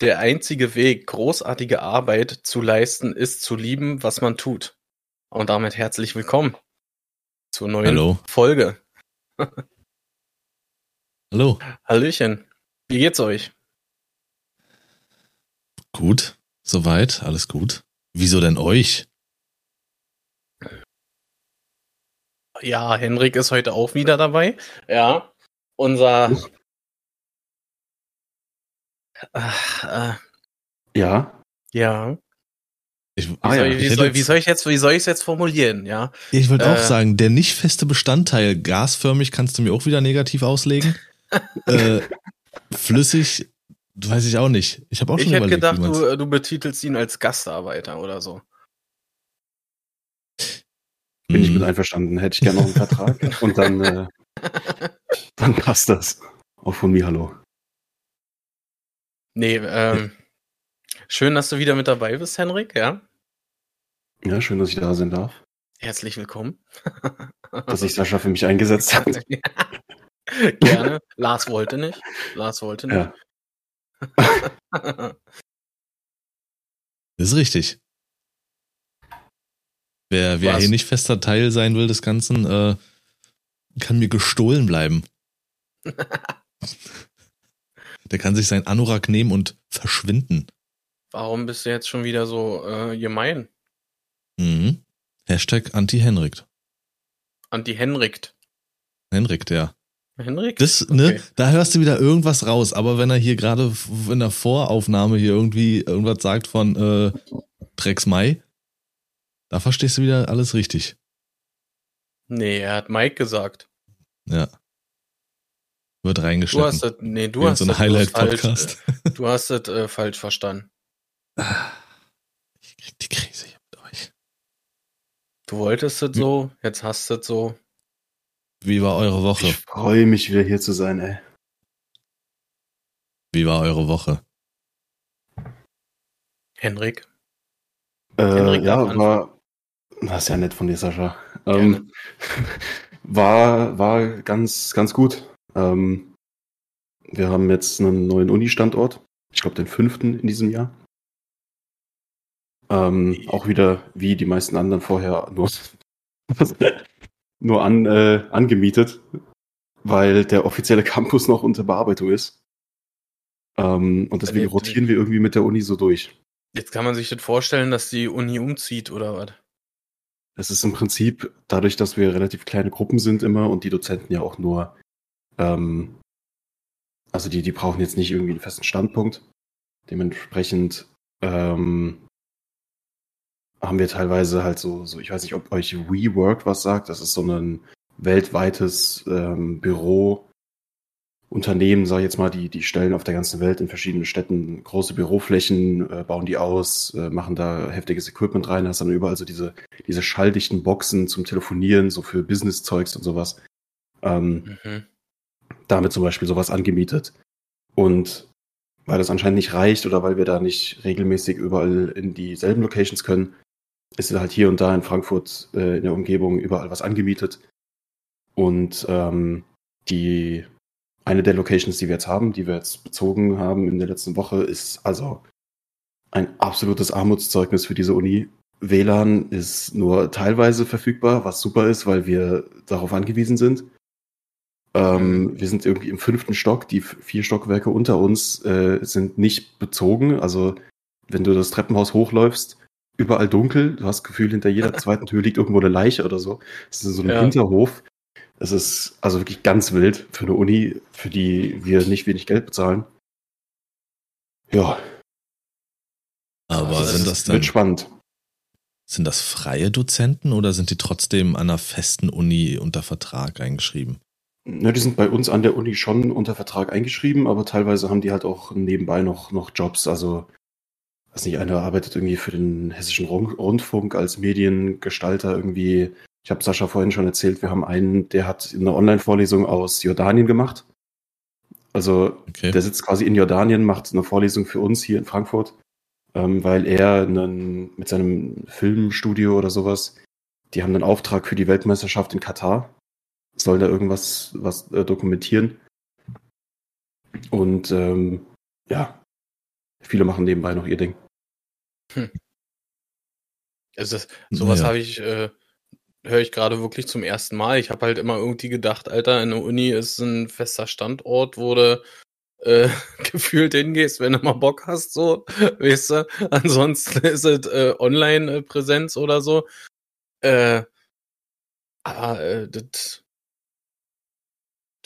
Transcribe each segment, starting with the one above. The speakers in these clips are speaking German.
Der einzige Weg, großartige Arbeit zu leisten, ist zu lieben, was man tut. Und damit herzlich willkommen zur neuen Hallo. Folge. Hallo. Hallöchen. Wie geht's euch? Gut. Soweit. Alles gut. Wieso denn euch? Ja, Henrik ist heute auch wieder dabei. Ja. Unser. Äh, Ja, ja. Ich, Wie, Ah, ja. soll, ich wie, hätte soll, jetzt- wie soll ich jetzt, wie soll ich es jetzt formulieren? Ja. ich wollte auch äh, sagen, der nicht feste Bestandteil, gasförmig kannst du mir auch wieder negativ auslegen. äh, flüssig, weiß ich auch nicht. Ich habe auch Ich schon hätte überlegt, gedacht, wie man's- du, äh, du betitelst ihn als Gastarbeiter oder so. bin ich Hm. mit einverstanden. Hätte ich gerne noch einen Vertrag. Und dann, äh, dann passt das. Auch von mir, hallo. Nee, ähm, schön, dass du wieder mit dabei bist, Henrik, ja. Ja, schön, dass ich da sein darf. Herzlich willkommen. Dass sich Sascha für mich eingesetzt hat. Gerne. Lars wollte nicht. Lars wollte nicht. Ja, Das ist richtig. Wer, wer hier nicht fester Teil sein will des Ganzen, äh, kann mir gestohlen bleiben. Der kann sich sein Anorak nehmen und verschwinden. Warum bist du jetzt schon wieder so äh, gemein? Mhm. Hashtag Anti-Henrik. Anti-Henrikt. Henrik, der. Henrik? Das, ne, Okay. da hörst du wieder irgendwas raus, aber wenn er hier gerade in der Voraufnahme hier irgendwie irgendwas sagt von äh, Drecks Mai, da verstehst du wieder alles richtig. Nee, er hat Mike gesagt. Ja. Wird Du reingeschnitten. hast das, nee, du hast so ein Highlight-Podcast. falsch, äh, du hast das äh, falsch verstanden. Ich krieg die Krise hier mit euch. Du wolltest das so, jetzt hast du das so. Wie war eure Woche? ich freue mich wieder hier zu sein, ey. Wie war eure Woche? Henrik. Äh, Henrik ja, war, das ist ja nett von dir, Sascha. Ähm, war, war ganz, ganz gut. Ähm, wir haben jetzt einen neuen Uni-Standort. Ich glaube, den fünften in diesem Jahr. Ähm, auch wieder, wie die meisten anderen vorher, nur, nur an, äh, angemietet, weil der offizielle Campus noch unter Bearbeitung ist. Ähm, und deswegen Erlebt. rotieren wir irgendwie mit der Uni so durch. Jetzt kann man sich das vorstellen, dass die Uni umzieht oder was? Es ist im Prinzip dadurch, dass wir relativ kleine Gruppen sind immer und die Dozenten ja auch nur, ähm, also die, die brauchen jetzt nicht irgendwie einen festen Standpunkt. Dementsprechend ähm, haben wir teilweise halt so, so, ich weiß nicht, ob euch WeWork was sagt. Das ist so ein weltweites ähm, Büro. Unternehmen, sag ich jetzt mal, die, die stellen auf der ganzen Welt in verschiedenen Städten große Büroflächen, äh, bauen die aus, äh, machen da heftiges Equipment rein, hast dann überall so diese, diese schalldichten Boxen zum Telefonieren, so für Business-Zeugs und sowas. Ähm, Mhm. Damit zum Beispiel sowas angemietet. Und weil das anscheinend nicht reicht oder weil wir da nicht regelmäßig überall in dieselben Locations können, ist halt hier und da in Frankfurt äh, in der Umgebung überall was angemietet. Und ähm, die eine der Locations, die wir jetzt haben, die wir jetzt bezogen haben in der letzten Woche, ist also ein absolutes Armutszeugnis für diese Uni. WLAN ist nur teilweise verfügbar, was super ist, weil wir darauf angewiesen sind. Ähm, wir sind irgendwie im fünften Stock. Die vier Stockwerke unter uns äh, sind nicht bezogen. Also wenn du das Treppenhaus hochläufst, überall dunkel. Du hast das Gefühl, hinter jeder zweiten Tür liegt irgendwo eine Leiche oder so. Es ist so ein Ja. Hinterhof. Es ist also wirklich ganz wild für eine Uni, für die wir nicht wenig Geld bezahlen. Ja, Aber Also sind das das wird dann, spannend. sind das freie Dozenten oder sind die trotzdem an einer festen Uni unter Vertrag eingeschrieben? Ja, die sind bei uns an der Uni schon unter Vertrag eingeschrieben, aber teilweise haben die halt auch nebenbei noch, noch Jobs. Also, weiß nicht, einer arbeitet irgendwie für den Hessischen Rund- Rundfunk als Mediengestalter irgendwie. Ich habe Sascha vorhin schon erzählt, wir haben einen, der hat eine Online-Vorlesung aus Jordanien gemacht. Also, Okay. der sitzt quasi in Jordanien, macht eine Vorlesung für uns hier in Frankfurt, ähm, weil er einen, mit seinem Filmstudio oder sowas, die haben einen Auftrag für die Weltmeisterschaft in Katar, sollen da irgendwas was äh, dokumentieren. Und ähm, ja, viele machen nebenbei noch ihr Ding. Also das, sowas Naja. habe ich, äh, höre ich gerade wirklich zum ersten Mal. Ich habe halt immer irgendwie gedacht, Alter, in der Uni ist ein fester Standort, wo du äh, gefühlt hingehst, wenn du mal Bock hast, so, weißt du. Ansonsten ist es äh, Online-Präsenz oder so. Äh, aber äh, das,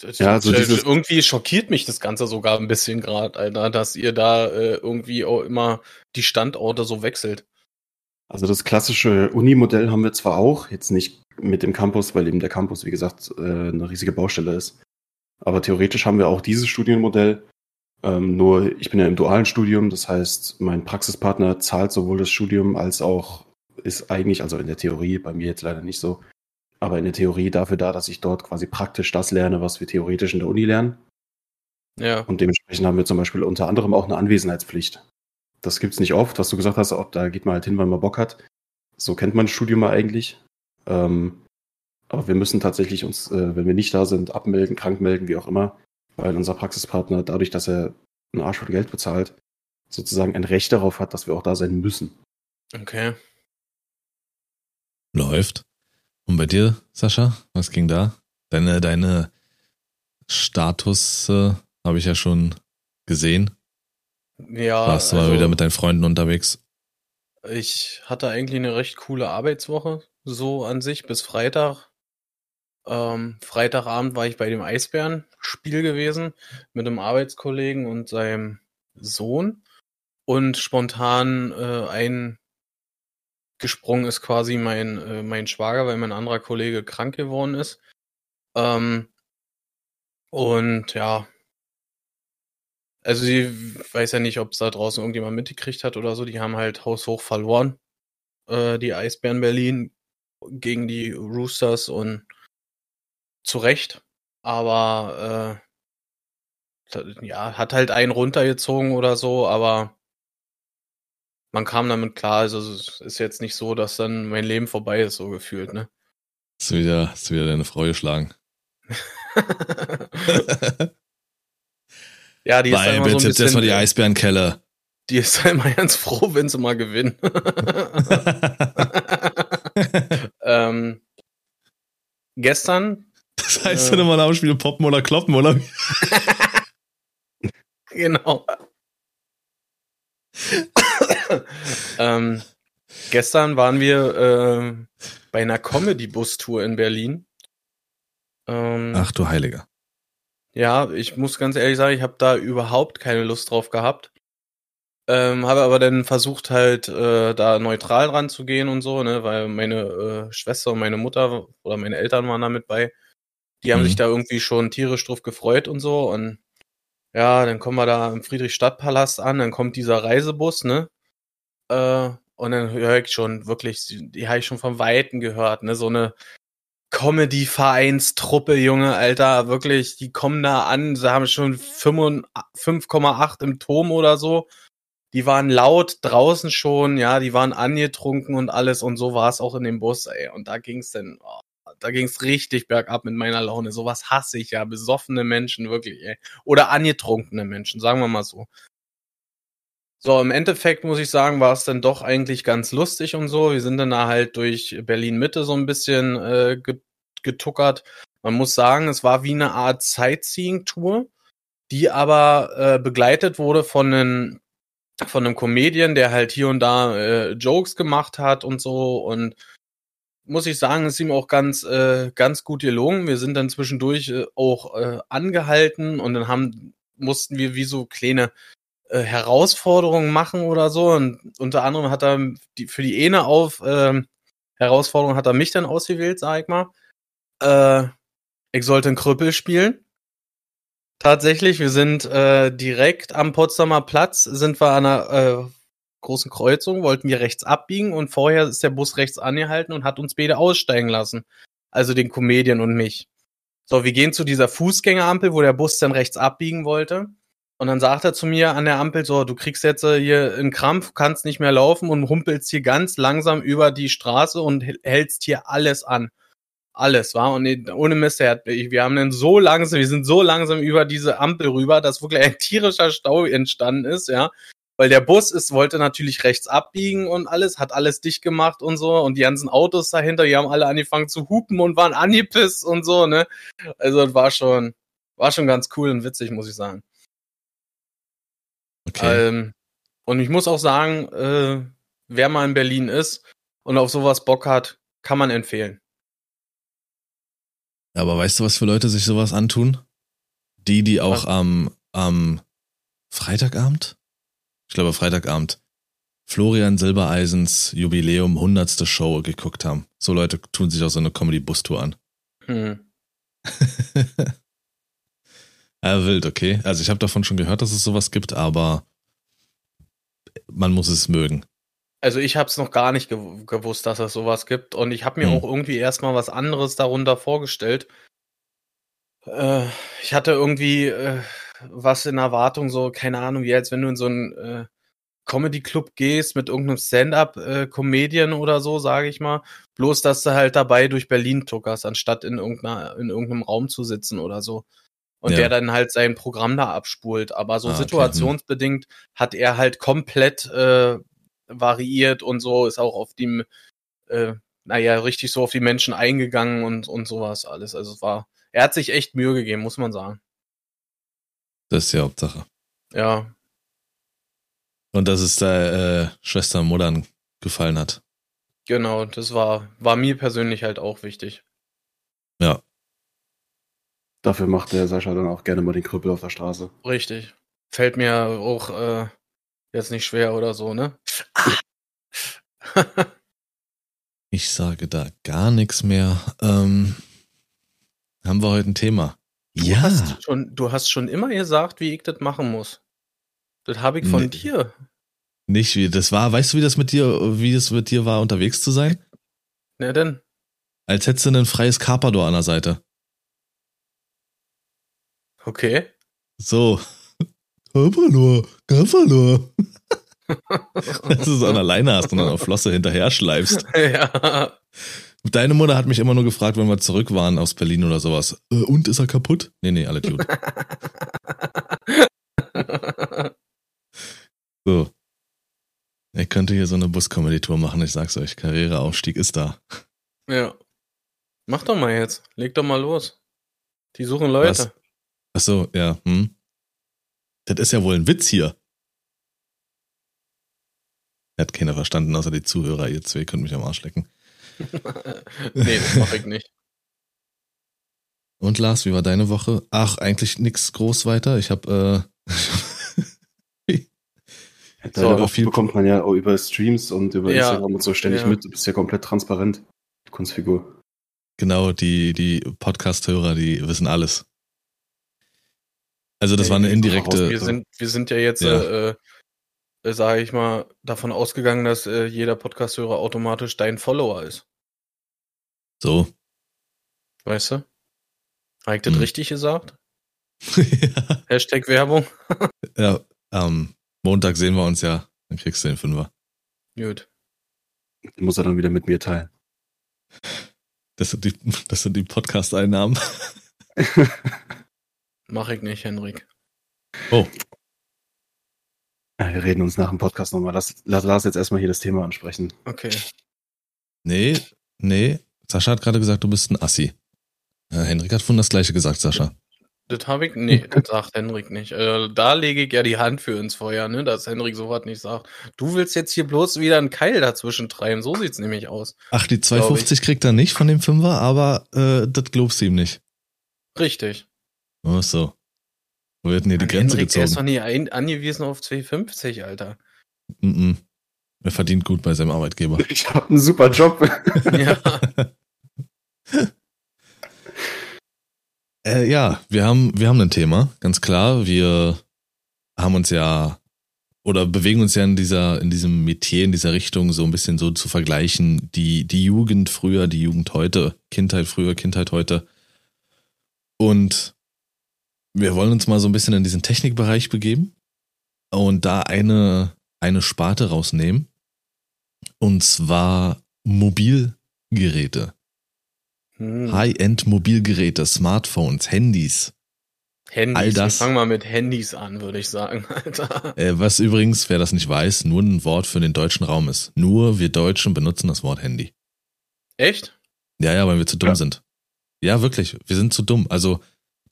Ja, das- dieses- irgendwie schockiert mich das Ganze sogar ein bisschen gerade, Alter, dass ihr da äh, irgendwie auch immer die Standorte so wechselt. Also das klassische Uni-Modell haben wir zwar auch, jetzt nicht mit dem Campus, weil eben der Campus, wie gesagt, äh, eine riesige Baustelle ist. Aber theoretisch haben wir auch dieses Studienmodell. Ähm, nur ich bin ja im dualen Studium, das heißt, mein Praxispartner zahlt sowohl das Studium als auch ist eigentlich, also in der Theorie, bei mir jetzt leider nicht so, aber in der Theorie dafür da, dass ich dort quasi praktisch das lerne, was wir theoretisch in der Uni lernen. Ja. Und dementsprechend haben wir zum Beispiel unter anderem auch eine Anwesenheitspflicht. Das gibt's nicht oft, was du gesagt hast, ob da geht man halt hin, weil man Bock hat. So kennt man das Studium mal eigentlich. Ähm, aber wir müssen tatsächlich uns, äh, wenn wir nicht da sind, abmelden, krank melden, wie auch immer, weil unser Praxispartner, dadurch, dass er einen Arsch voll Geld bezahlt, sozusagen ein Recht darauf hat, dass wir auch da sein müssen. Okay. Läuft. Und bei dir, Sascha, was ging da? Deine, deine Status äh, habe ich ja schon gesehen. Ja, Warst du mal also wieder mit deinen Freunden unterwegs? ich hatte eigentlich eine recht coole Arbeitswoche, so an sich, bis Freitag. Ähm, Freitagabend war ich bei dem Eisbären-Spiel gewesen mit einem Arbeitskollegen und seinem Sohn. Und spontan äh, eingesprungen ist quasi mein, äh, mein Schwager, weil mein anderer Kollege krank geworden ist. Ähm, und ja, also sie weiß ja nicht, ob es da draußen irgendjemand mitgekriegt hat oder so. Die haben halt haushoch verloren. Äh, die Eisbären Berlin gegen die Roosters und zu Recht. Aber äh, ja, hat halt einen runtergezogen oder so, aber man kam damit klar. Also es ist jetzt nicht so, dass dann mein Leben vorbei ist, so gefühlt, ne? Hast du wieder, hast du wieder deine Frau geschlagen? ja, die ist Weil immer so ein jetzt erstmal die bisschen, Eisbärenkeller. die ist immer ganz froh, wenn sie mal gewinnen. ähm, gestern, Das heißt Äh. dann immer Spiel poppen oder kloppen, oder? genau. Ähm, gestern waren wir äh, bei einer Comedy-Bus-Tour in Berlin. Ähm, Ach du Heiliger. Ja, ich muss ganz ehrlich sagen, ich habe da überhaupt keine Lust drauf gehabt. Ähm, habe aber dann versucht halt äh, da neutral ranzugehen und so, ne, weil meine äh, Schwester und meine Mutter oder meine Eltern waren da mit bei. Die haben Mhm. sich da irgendwie schon tierisch drauf gefreut und so und ja, dann kommen wir da im Friedrichstadtpalast an, dann kommt dieser Reisebus, ne? Äh, und dann höre ich schon wirklich, die habe ich schon von Weitem gehört, ne? So eine Comedy-Vereinstruppe, Junge, Alter, wirklich, die kommen da an, sie haben schon 5 5,8 im Turm oder so. Die waren laut draußen schon, ja, die waren angetrunken und alles und so war es auch in dem Bus, ey. Und da ging's dann, oh, da ging's richtig bergab mit meiner Laune. Sowas hasse ich ja, besoffene Menschen, wirklich, ey. Oder angetrunkene Menschen, sagen wir mal so. So, im Endeffekt muss ich sagen, war es dann doch eigentlich ganz lustig und so. Wir sind dann da halt durch Berlin Mitte so ein bisschen äh, ge- getuckert. Man muss sagen, es war wie eine Art Sightseeing-Tour, die aber äh, begleitet wurde von einem von einem Comedian, der halt hier und da äh, Jokes gemacht hat und so und muss ich sagen, ist ihm auch ganz äh, ganz gut gelungen. Wir sind dann zwischendurch äh, auch äh, angehalten und dann haben mussten wir wie so kleine äh, Herausforderungen machen oder so. Und unter anderem hat er die, für die eine auf ähm, Herausforderung hat er mich dann ausgewählt, sag ich mal. Äh, ich sollte einen Krüppel spielen. Tatsächlich, wir sind äh, direkt am Potsdamer Platz, sind wir an einer äh, großen Kreuzung, wollten wir rechts abbiegen und vorher ist der Bus rechts angehalten und hat uns beide aussteigen lassen. Also den Comedian und mich. So, wir gehen zu dieser Fußgängerampel, wo der Bus dann rechts abbiegen wollte. Und dann sagt er zu mir an der Ampel so, du kriegst jetzt äh, hier einen Krampf, kannst nicht mehr laufen und humpelst hier ganz langsam über die Straße und häl- hältst hier alles an. Alles, war und ohne Mist, wir haben dann so langsam, wir sind so langsam über diese Ampel rüber, dass wirklich ein tierischer Stau entstanden ist, ja. weil der Bus ist, wollte natürlich rechts abbiegen und alles, hat alles dicht gemacht und so und die ganzen Autos dahinter, die haben alle angefangen zu hupen und waren angepisst und so, ne? Also das war schon, war schon ganz cool und witzig, muss ich sagen. Okay. Ähm, und ich muss auch sagen, äh, wer mal in Berlin ist und auf sowas Bock hat, kann man empfehlen. Aber weißt du, was für Leute sich sowas antun? Die, die auch Was? am, am Freitagabend? Ich glaube Freitagabend. Florian Silbereisens Jubiläum 100. Show geguckt haben. So Leute tun sich auch so eine Comedy-Bus-Tour an. Hm. ja, wild, okay. Also ich habe davon schon gehört, dass es sowas gibt, aber man muss es mögen. Also ich habe es noch gar nicht gew gewusst, dass es sowas gibt und ich habe mir Hm. auch irgendwie erstmal was anderes darunter vorgestellt. Äh, ich hatte irgendwie äh, was in Erwartung, so keine Ahnung, wie als wenn du in so einen äh, Comedy-Club gehst mit irgendeinem Stand-up-Comedian oder so, sage ich mal. Bloß, dass du halt dabei durch Berlin tuckerst, anstatt in, irgendeiner, in irgendeinem Raum zu sitzen oder so. Und Ja. der dann halt sein Programm da abspult. Aber so Ah, okay, hm. situationsbedingt hat er halt komplett äh, variiert und so, ist auch auf die, äh, naja, richtig so auf die Menschen eingegangen und, und sowas alles. Also es war, er hat sich echt Mühe gegeben, muss man sagen. Das ist die Hauptsache. Ja, Und dass es der äh, Schwester Modern gefallen hat. genau, das war, war mir persönlich halt auch wichtig. Ja. Dafür macht der Sascha dann auch gerne mal den Krüppel auf der Straße. Richtig. Fällt mir auch äh, jetzt nicht schwer oder so, ne? Ich sage da gar nichts mehr. Ähm, haben wir heute ein Thema? Du hast schon, du hast schon immer gesagt, wie ich das machen muss. Das habe ich von Nee. dir. Nicht wie das war. Weißt du, wie das mit dir, wie es mit dir war, unterwegs zu sein? Na denn? Als hättest du ein freies Carpador an der Seite. Okay. So. Carpador, Carpador. Dass du so an der Leine hast und dann auf Flosse hinterher schleifst. ja. Deine Mutter hat mich immer nur gefragt, wenn wir zurück waren aus Berlin oder sowas. Äh, und ist er kaputt? Nee, nee, alles gut. So. Ich könnte hier so eine Bus-Comedy-Tour machen, ich sag's euch. Karriereaufstieg ist da. ja. Mach doch mal jetzt. Leg doch mal los. Die suchen Leute. Was? Ach so, ja, hm. Das ist ja wohl ein Witz hier. Hat keiner verstanden, außer die Zuhörer. Ihr zwei könnt mich am Arsch lecken. nee, das mach ich nicht. Und Lars, wie war deine Woche? Ach, eigentlich nix groß weiter. Ich hab, äh, So, Woche viel- bekommt man ja auch über Streams und über Ja. Instagram und so ständig Ja. mit. Du bist ja komplett transparent. Kunstfigur. genau, die, die Podcast-Hörer, die wissen alles. Also das war eine indirekte, Wir sind, wir sind ja jetzt, Ja. äh, äh, sage ich mal, davon ausgegangen, dass äh, jeder Podcast-Hörer automatisch dein Follower ist. so. Weißt du? Habe ich das Hm. richtig gesagt? ja, Hashtag Werbung. ja, am Montag sehen wir uns ja, dann kriegst du den Fünfer. Gut. Den muss er dann wieder mit mir teilen. Das sind die, das sind die Podcast-Einnahmen. Mach ich nicht, Henrik. Oh, Ja, wir reden uns nach dem Podcast nochmal. Lass, lass Lars jetzt erstmal hier das Thema ansprechen. Okay. nee, nee. Sascha hat gerade gesagt, du bist ein Assi. Äh, Henrik hat von das gleiche gesagt, Sascha. Das habe ich, nee, das sagt Henrik nicht. Äh, da lege ich ja die Hand für ins Feuer, ne, dass Henrik sowas nicht sagt. Du willst jetzt hier bloß wieder einen Keil dazwischen treiben, so sieht's nämlich aus. Ach, die Glaub 250 kriegt er nicht von dem Fünfer, aber äh, das glaubst du ihm nicht. Richtig. Oh, so. Wo wird denn hier die Grenze Henrik, der ist doch gezogen? nie ein, angewiesen auf 250, Alter. Mm -mm. Er verdient gut bei seinem Arbeitgeber. Ich habe einen super Job. Ja. Äh, ja, wir haben, wir haben ein Thema, ganz klar. Wir haben uns ja oder bewegen uns ja in dieser, in diesem Metier, in dieser Richtung, so ein bisschen so zu vergleichen, die, die Jugend früher, die Jugend heute, Kindheit früher, Kindheit heute. Und wir wollen uns mal so ein bisschen in diesen Technikbereich begeben und da eine, eine Sparte rausnehmen. Und zwar Mobilgeräte. Hm. High-End-Mobilgeräte, Smartphones, Handys. Handys. All das- Wir fangen mal mit Handys an, würde ich sagen, Alter. Äh, was übrigens, wer das nicht weiß, nur ein Wort für den deutschen Raum ist. Nur wir Deutschen benutzen das Wort Handy. Echt? Ja, ja, weil wir zu dumm Ja. sind. Ja, wirklich, wir sind zu dumm. Also,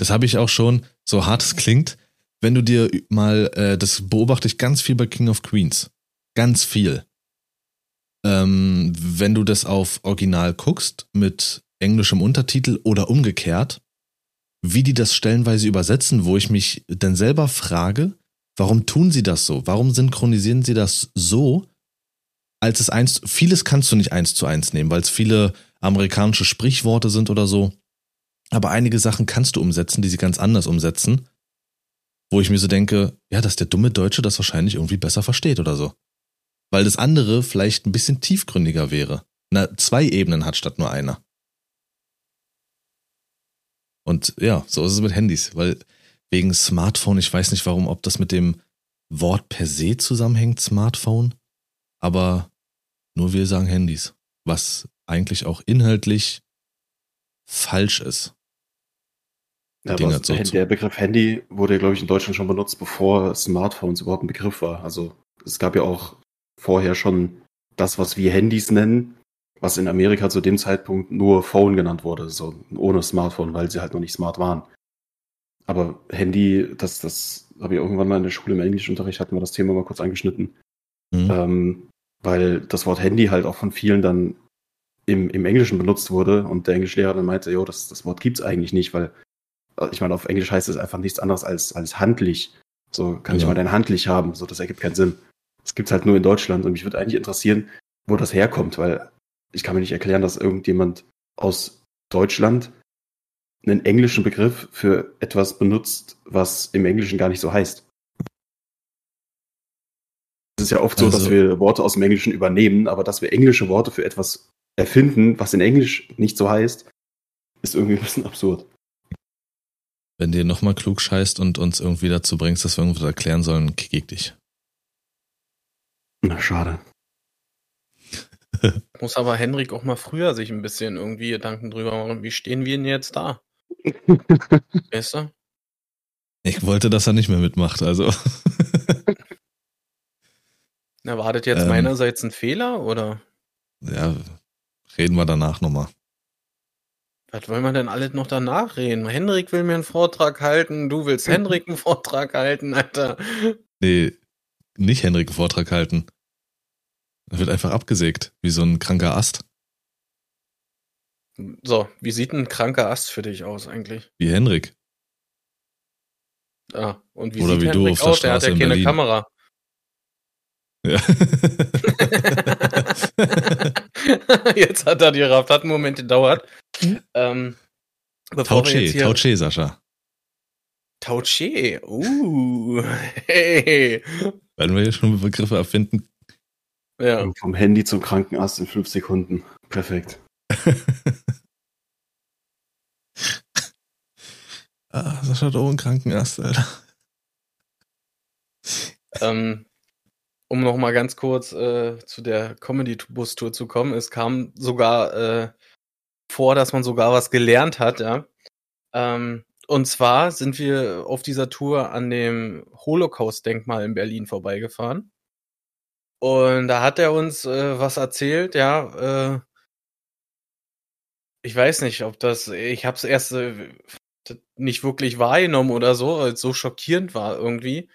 das habe ich auch schon, so hart es klingt, wenn du dir mal, äh, das beobachte ich ganz viel bei King of Queens. Ganz viel. Ähm, wenn du das auf Original guckst, mit englischem Untertitel oder umgekehrt, wie die das stellenweise übersetzen, wo ich mich dann selber frage, warum tun sie das so? Warum synchronisieren sie das so, als es eins, vieles kannst du nicht eins zu eins nehmen, weil es viele amerikanische Sprichworte sind oder so. Aber einige Sachen kannst du umsetzen, die sie ganz anders umsetzen. Wo ich mir so denke, ja, dass der dumme Deutsche das wahrscheinlich irgendwie besser versteht oder so. Weil das andere vielleicht ein bisschen tiefgründiger wäre. Na, zwei Ebenen hat statt nur einer. Und ja, so ist es mit Handys, weil wegen Smartphone, ich weiß nicht warum, ob das mit dem Wort per se zusammenhängt, Smartphone. Aber nur wir sagen Handys. Was eigentlich auch inhaltlich falsch ist. Ja, Dinge aber so der- Begriff Handy wurde, glaube ich, in Deutschland schon benutzt, bevor Smartphones überhaupt ein Begriff war. Also es gab ja auch vorher schon das, was wir Handys nennen, was in Amerika zu dem Zeitpunkt nur Phone genannt wurde, so ohne Smartphone, weil sie halt noch nicht smart waren. Aber Handy, das, das habe ich irgendwann mal in der Schule im Englischunterricht, hatten wir das Thema mal kurz angeschnitten. Hm? Ähm, weil das Wort Handy halt auch von vielen dann im, im Englischen benutzt wurde und der Englischlehrer dann meinte, jo, das, das Wort gibt's eigentlich nicht, weil ich meine, auf Englisch heißt es einfach nichts anderes als, als handlich. So kann ich Ja. mal dein handlich haben, so das ergibt keinen Sinn. Das gibt's halt nur in Deutschland und mich würde eigentlich interessieren, wo das herkommt, weil ich kann mir nicht erklären, dass irgendjemand aus Deutschland einen englischen Begriff für etwas benutzt, was im Englischen gar nicht so heißt. Es ist ja oft so, Also- dass wir Worte aus dem Englischen übernehmen, aber dass wir englische Worte für etwas erfinden, was in Englisch nicht so heißt, ist irgendwie ein bisschen absurd. Wenn dir nochmal klug scheißt und uns irgendwie dazu bringst, dass wir irgendwas erklären sollen, kick ich dich. Na, schade. Muss aber Henrik auch mal früher sich ein bisschen irgendwie Gedanken drüber machen, wie stehen wir denn jetzt da? Weißt du? Ich wollte, dass er nicht mehr mitmacht, also. Na, war das jetzt Ähm. meinerseits ein Fehler oder ja, reden wir danach nochmal. Was wollen wir denn alles noch danach reden? Henrik will mir einen Vortrag halten, du willst Henrik einen Vortrag halten, Alter. Nee, nicht Henrik einen Vortrag halten. Er wird einfach abgesägt, wie so ein kranker Ast. So, wie sieht ein kranker Ast für dich aus eigentlich? Wie Henrik. Ah, und wie Oder sieht wie du Henrik auf der aus? Der hat Straße ja in keine Berlin. Kamera. Ja. jetzt hat er die gerafft, hat einen Moment gedauert. Ähm, bevor wir Tauche, Tauche, Sascha. Tauche. Uh, hey. Werden wir hier schon Begriffe erfinden? Ja. Und vom Handy zum Krankenarzt in fünf Sekunden. Perfekt. ah, Sascha hat auch einen Krankenast, Alter. Ähm, um noch mal ganz kurz äh, zu der Comedy-Bus-Tour zu kommen. Es kam sogar äh, vor, dass man sogar was gelernt hat, ja. Ähm, und zwar sind wir auf dieser Tour an dem Holocaust-Denkmal in Berlin vorbeigefahren. Und da hat er uns äh, was erzählt, ja. Äh, ich weiß nicht, ob das, ich habe es erst äh, nicht wirklich wahrgenommen oder so, weil es so schockierend war irgendwie.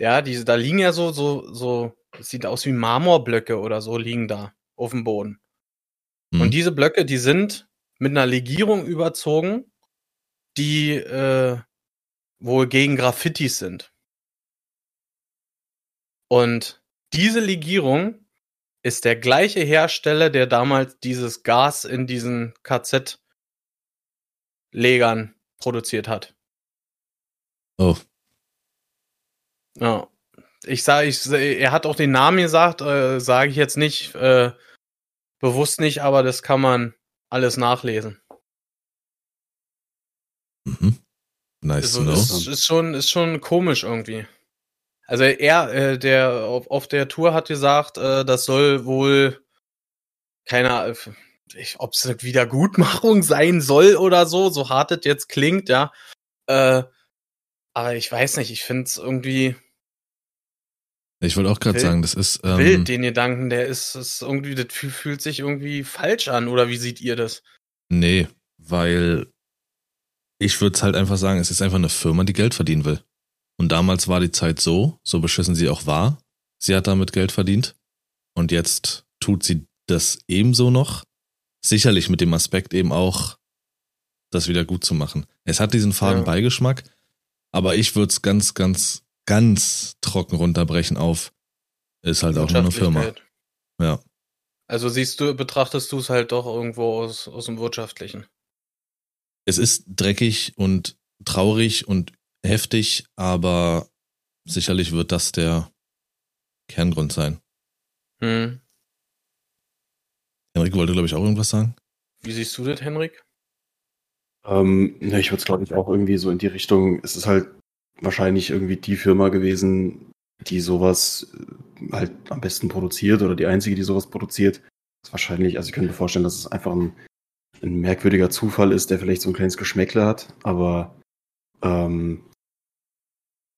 Ja, diese, da liegen ja so, so, so, es sieht aus wie Marmorblöcke oder so liegen da auf dem Boden. Hm. Und diese Blöcke, die sind mit einer Legierung überzogen, die äh, wohl gegen Graffitis sind. Und diese Legierung ist der gleiche Hersteller, der damals dieses Gas in diesen KZ-Legern produziert hat. Oh, Ja. Ich sage, ich, er hat auch den Namen gesagt, äh, sage ich jetzt nicht, äh, bewusst nicht, aber das kann man alles nachlesen. mhm. Nice Also, to know. ist, ist schon, ist schon komisch irgendwie. Also er, äh, der auf, auf der Tour hat gesagt, äh, das soll wohl keine, ob es eine Wiedergutmachung sein soll oder so, so hart es jetzt klingt, ja. Äh, Aber ich weiß nicht, ich finde es irgendwie Ich wollte auch gerade sagen, das ist ähm, wild, den Gedanken, der ist, ist irgendwie, das fühl- fühlt sich irgendwie falsch an, oder wie seht ihr das? Nee, weil ich würde halt einfach sagen, es ist einfach eine Firma, die Geld verdienen will. Und damals war die Zeit so, so beschissen sie auch war. Sie hat damit Geld verdient. Und jetzt tut sie das ebenso noch. Sicherlich mit dem Aspekt eben auch, das wieder gut zu machen. Es hat diesen faden Ja. Beigeschmack, aber ich würde es ganz, ganz, ganz trocken runterbrechen auf, ist halt auch nur eine Firma. Ja. Also siehst du, betrachtest du es halt doch irgendwo aus, aus dem Wirtschaftlichen. es ist dreckig und traurig und heftig, aber sicherlich wird das der Kerngrund sein. Hm. Henrik wollte, glaube ich, auch irgendwas sagen. Wie siehst du das, Henrik? Ähm, ne, ich würde es, glaube ich, auch irgendwie so in die Richtung, es ist halt wahrscheinlich irgendwie die Firma gewesen, die sowas äh, halt am besten produziert oder die einzige, die sowas produziert. Das ist wahrscheinlich, also ich könnte mir vorstellen, dass es einfach ein, ein merkwürdiger Zufall ist, der vielleicht so ein kleines Geschmäckle hat, aber ähm,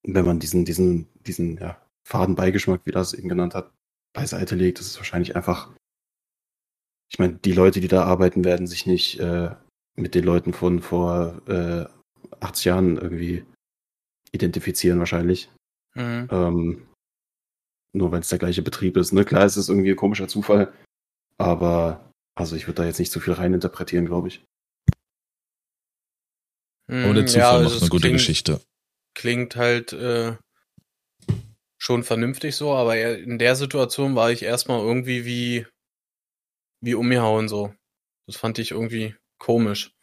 wenn man diesen, diesen, diesen ja, faden Beigeschmack, wie das eben genannt hat, beiseite legt, ist es wahrscheinlich einfach, ich meine, die Leute, die da arbeiten, werden sich nicht äh, mit den Leuten von vor äh, 80 Jahren irgendwie identifizieren wahrscheinlich. Hm. Ähm, nur wenn es der gleiche Betrieb ist. Ne? Klar, es ist irgendwie ein komischer Zufall, aber also ich würde da jetzt nicht zu viel reininterpretieren, glaube ich. Hm, Aber der Zufall also macht es eine gute klingt, Geschichte. Klingt halt äh, schon vernünftig so, aber er- in der Situation war ich erstmal irgendwie wie, wie umgehauen so. Das fand ich irgendwie komisch.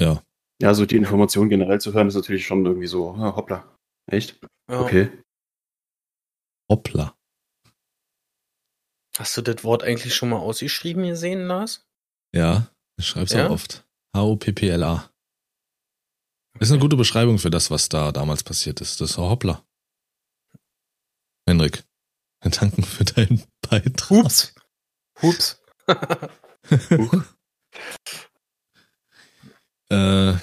Ja. Ja, so die Information generell zu hören, ist natürlich schon irgendwie so, ah, hoppla. Echt? Ja. Okay. Hoppla. Hast du das Wort eigentlich schon mal ausgeschrieben gesehen, Lars? Ja, ich schreib's Ja? auch oft. H-O-P-P-L-A. Ist eine gute Beschreibung für das, was da damals passiert ist. Das ist Hoppla. Henrik, wir danken für deinen Beitrag. Hups. Hups. Äh,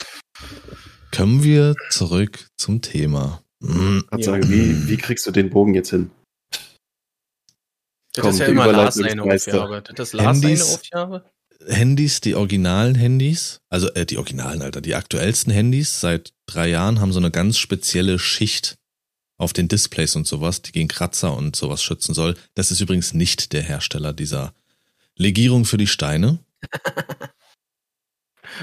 kommen wir zurück zum Thema. Ich Ja. sagen, wie, wie kriegst du den Bogen jetzt hin? Das Komm, ist ja immer Lars eine. Aufgabe. Das ist Lars eine Aufgabe? Handys, die originalen Handys, also äh, die originalen, Alter, die aktuellsten Handys seit drei Jahren haben so eine ganz spezielle Schicht auf den Displays und sowas, die gegen Kratzer und sowas schützen soll. Das ist übrigens nicht der Hersteller dieser Legierung für die Steine.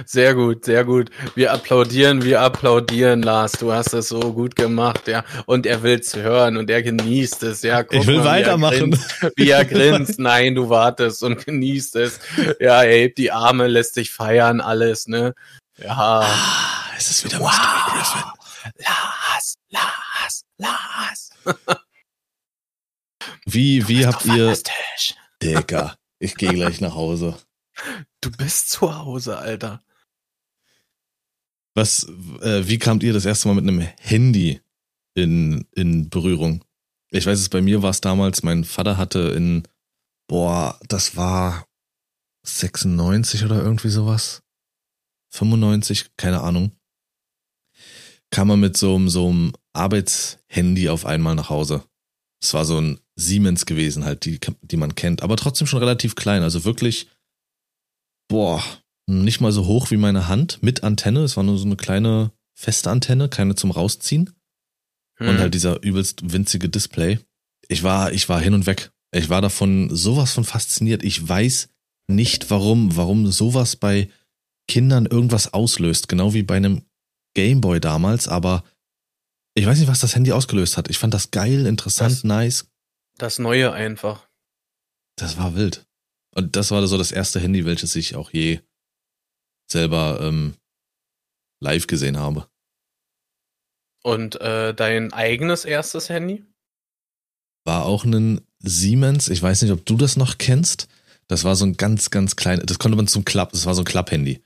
Sehr gut, sehr gut. Wir applaudieren, wir applaudieren, Lars. Du hast es so gut gemacht, ja. Und er will's hören und er genießt es, ja. Guck Ich will mal, wie er weitermachen. grinst, Wie er grinst. Nein, du wartest und genießt es. Ja, er hebt die Arme, lässt sich feiern, alles, ne? Ja. Ah, es ist wieder Mystery Griffin. Lars, Lars, Lars. Wie, wie habt ihr. Digga, ich gehe gleich nach Hause. Du bist zu Hause, Alter. Was, äh, wie kamt ihr das erste Mal mit einem Handy in, in Berührung? Ich weiß es, bei mir war es damals, mein Vater hatte in, boah, das war 96 oder irgendwie sowas. 95, keine Ahnung. Kam er mit so, einem- so einem Arbeitshandy auf einmal nach Hause. Es war so ein Siemens gewesen, halt, die, die man kennt, aber trotzdem schon relativ klein. Also wirklich, boah, nicht mal so hoch wie meine Hand mit Antenne. Es war nur so eine kleine feste Antenne, keine zum Rausziehen. Hm. Und halt dieser übelst winzige Display. Ich war, ich war hin und weg. Ich war davon sowas von fasziniert. Ich weiß nicht warum, warum sowas bei Kindern irgendwas auslöst. Genau wie bei einem Gameboy damals, aber ich weiß nicht, was das Handy ausgelöst hat. Ich fand das geil, interessant, Das- nice. das Neue einfach. Das war wild. Und das war so das erste Handy, welches ich auch je selber ähm, live gesehen habe. Und äh, dein eigenes erstes Handy? War auch ein Siemens. Ich weiß nicht, ob du das noch kennst. Das war so ein ganz, ganz klein. Das konnte man zum Klapp. Das war so ein Klapphandy.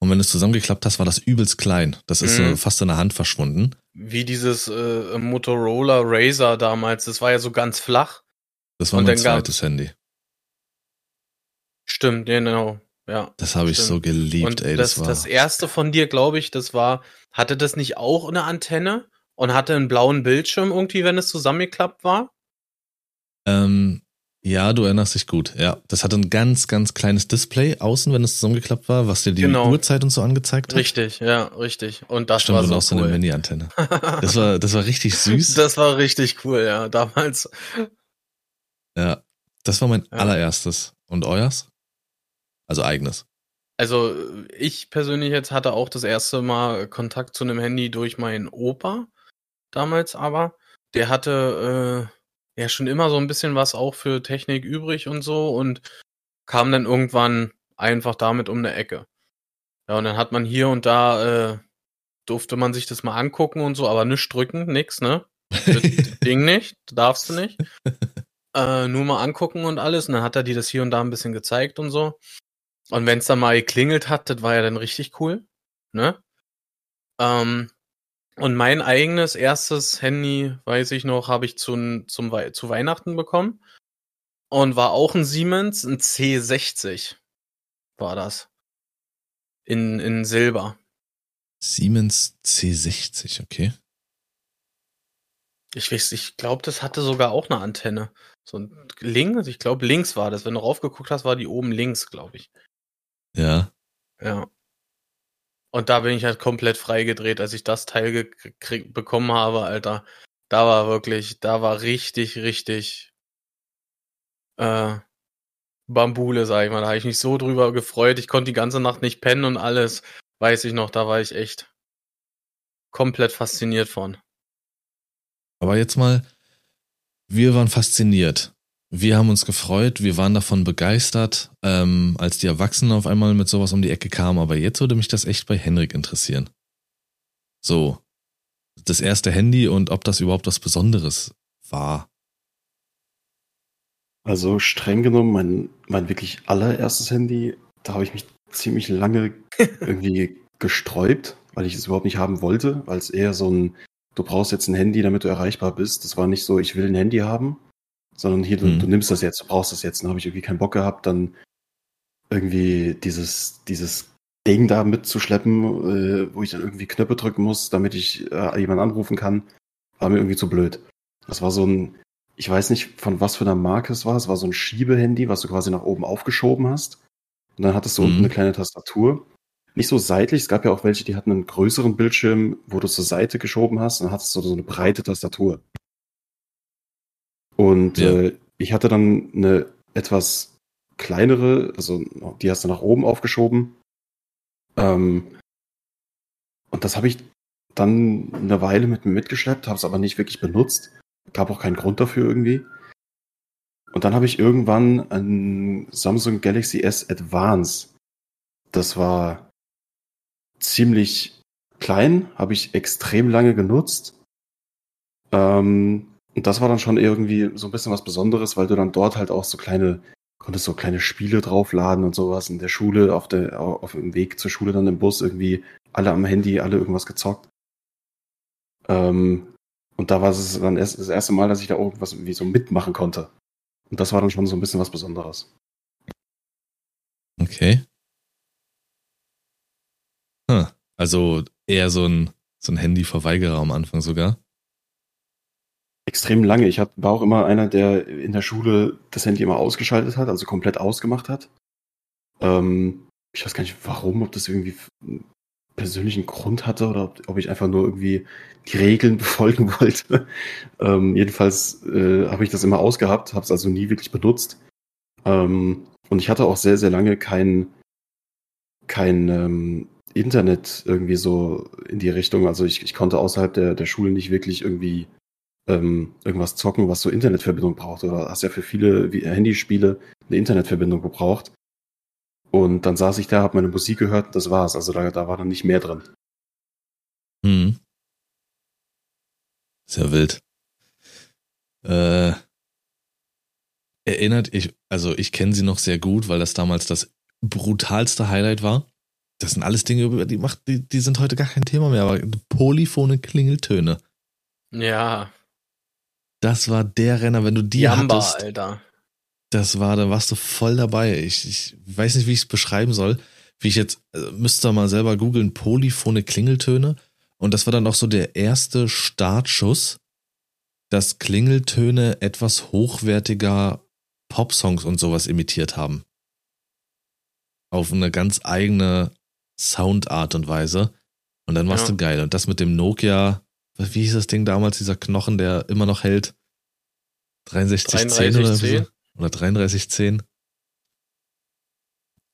Und wenn du es zusammengeklappt hast, war das übelst klein. Das ist Mhm. so fast in der Hand verschwunden. Wie dieses äh, Motorola Razer damals. Das war ja so ganz flach. Das war Und mein zweites Handy. Stimmt, genau. Ja. Das habe ich so geliebt, Und ey. das, Das, war. das erste von dir, glaube ich, das war, hatte das nicht auch eine Antenne und hatte einen blauen Bildschirm irgendwie, wenn es zusammengeklappt war? ähm, ja, du erinnerst dich gut. Ja, das hatte ein ganz, ganz kleines Display außen, wenn es zusammengeklappt war, was dir die Genau. Uhrzeit und so angezeigt hat. Richtig, ja, richtig. Und das Stimmt, war so auch so eine cool. Mini-Antenne. Das war, das war richtig süß. das war richtig cool, ja, damals. ja, das war mein Ja. allererstes. Und euers? Also eigenes. Also ich persönlich jetzt hatte auch das erste Mal Kontakt zu einem Handy durch meinen Opa damals aber. Der hatte äh, ja schon immer so ein bisschen was auch für Technik übrig und so und kam dann irgendwann einfach damit um eine Ecke. Ja, und dann hat man hier und da äh, durfte man sich das mal angucken und so, aber nicht drücken, nix, ne? Das Ding nicht, darfst du nicht. Äh, nur mal angucken und alles. Und dann hat er dir das hier und da ein bisschen gezeigt und so. Und wenn es dann mal geklingelt hat, das war ja dann richtig cool. Ne? Ähm, und mein eigenes erstes Handy, weiß ich noch, habe ich zu, zum, Wei- zu Weihnachten bekommen. Und war auch ein Siemens, ein C60 war das. In, in Silber. Siemens C60, okay. Ich weiß, ich glaube, das hatte sogar auch eine Antenne. So ein links, ich glaube links war das. Wenn du raufgeguckt hast, war die oben links, glaube ich. Ja. Ja. Und da bin ich halt komplett freigedreht, als ich das Teil gekriegt bekommen habe, Alter. Da war wirklich, da war richtig, richtig äh, Bambule, sag ich mal. Da habe ich mich so drüber gefreut. Ich konnte die ganze Nacht nicht pennen und alles. Weiß ich noch, da war ich echt komplett fasziniert von. Aber jetzt mal, wir waren fasziniert. Wir haben uns gefreut, wir waren davon begeistert, ähm, als die Erwachsenen auf einmal mit sowas um die Ecke kamen. Aber jetzt würde mich das echt bei Henrik interessieren. So, das erste Handy und ob das überhaupt was Besonderes war. Also streng genommen, mein, mein wirklich allererstes Handy, da habe ich mich ziemlich lange irgendwie gesträubt, weil ich es überhaupt nicht haben wollte, weil es eher so ein, du brauchst jetzt ein Handy, damit du erreichbar bist. Das war nicht so, ich will ein Handy haben, sondern hier, du, Mhm. du nimmst das jetzt, du brauchst das jetzt. Dann habe ich irgendwie keinen Bock gehabt, dann irgendwie dieses, dieses Ding da mitzuschleppen, äh, wo ich dann irgendwie Knöpfe drücken muss, damit ich äh, jemanden anrufen kann, war mir irgendwie zu blöd. Das war so ein, ich weiß nicht, von was für einer Marke es war. Es war so ein Schiebehandy, was du quasi nach oben aufgeschoben hast. Und dann hattest du Mhm. unten eine kleine Tastatur. Nicht so seitlich. Es gab ja auch welche, die hatten einen größeren Bildschirm, wo du zur Seite geschoben hast. Und dann hattest du so eine breite Tastatur. Und Ja. äh, ich hatte dann eine etwas kleinere, also die hast du nach oben aufgeschoben. Ähm, und das habe ich dann eine Weile mit mir mitgeschleppt, habe es aber nicht wirklich benutzt. Gab auch keinen Grund dafür irgendwie. Und dann habe ich irgendwann ein Samsung Galaxy S Advance. Das war ziemlich klein, habe ich extrem lange genutzt. Ähm, und das war dann schon irgendwie so ein bisschen was Besonderes, weil du dann dort halt auch so kleine, konntest so kleine Spiele draufladen und sowas in der Schule, auf der, auf dem Weg zur Schule dann im Bus irgendwie alle am Handy, alle irgendwas gezockt. Ähm, und da war es dann erst das erste Mal, dass ich da irgendwas irgendwie so mitmachen konnte. Und das war dann schon so ein bisschen was Besonderes. Okay. Hm. Also eher so ein, so ein Handy-Verweigerer am Anfang sogar. Extrem lange. Ich hab, war auch immer einer, der in der Schule das Handy immer ausgeschaltet hat, also komplett ausgemacht hat. Ähm, ich weiß gar nicht warum, ob das irgendwie einen persönlichen Grund hatte oder ob, ob ich einfach nur irgendwie die Regeln befolgen wollte. ähm, jedenfalls äh, habe ich das immer ausgehabt, habe es also nie wirklich benutzt. Ähm, und ich hatte auch sehr, sehr lange kein, kein ähm, Internet irgendwie so in die Richtung. Also ich, ich konnte außerhalb der, der Schule nicht wirklich irgendwie ähm, irgendwas zocken, was so Internetverbindung braucht. Oder hast ja für viele wie Handyspiele eine Internetverbindung gebraucht. Und dann saß ich da, habe meine Musik gehört und das war's. Also da, da war dann nicht mehr drin. Hm. Sehr wild. Äh, erinnert ich, also ich kenne sie noch sehr gut, weil das damals das brutalste Highlight war. Das sind alles Dinge, über die macht, die, die sind heute gar kein Thema mehr, aber polyphone Klingeltöne. Ja, Das war der Renner, wenn du die Jamba, hattest. Alter. Das war, da warst du voll dabei. Ich, ich weiß nicht, wie ich es beschreiben soll. Wie ich jetzt, äh, müsste mal selber googeln, polyphone Klingeltöne. Und das war dann auch so der erste Startschuss, dass Klingeltöne etwas hochwertiger Popsongs und sowas imitiert haben. Auf eine ganz eigene Soundart und Weise. Und dann warst Ja. du geil. Und das mit dem Nokia, wie hieß das Ding damals, dieser Knochen, der immer noch hält? 6310 oder 3310. so? Oder 3310?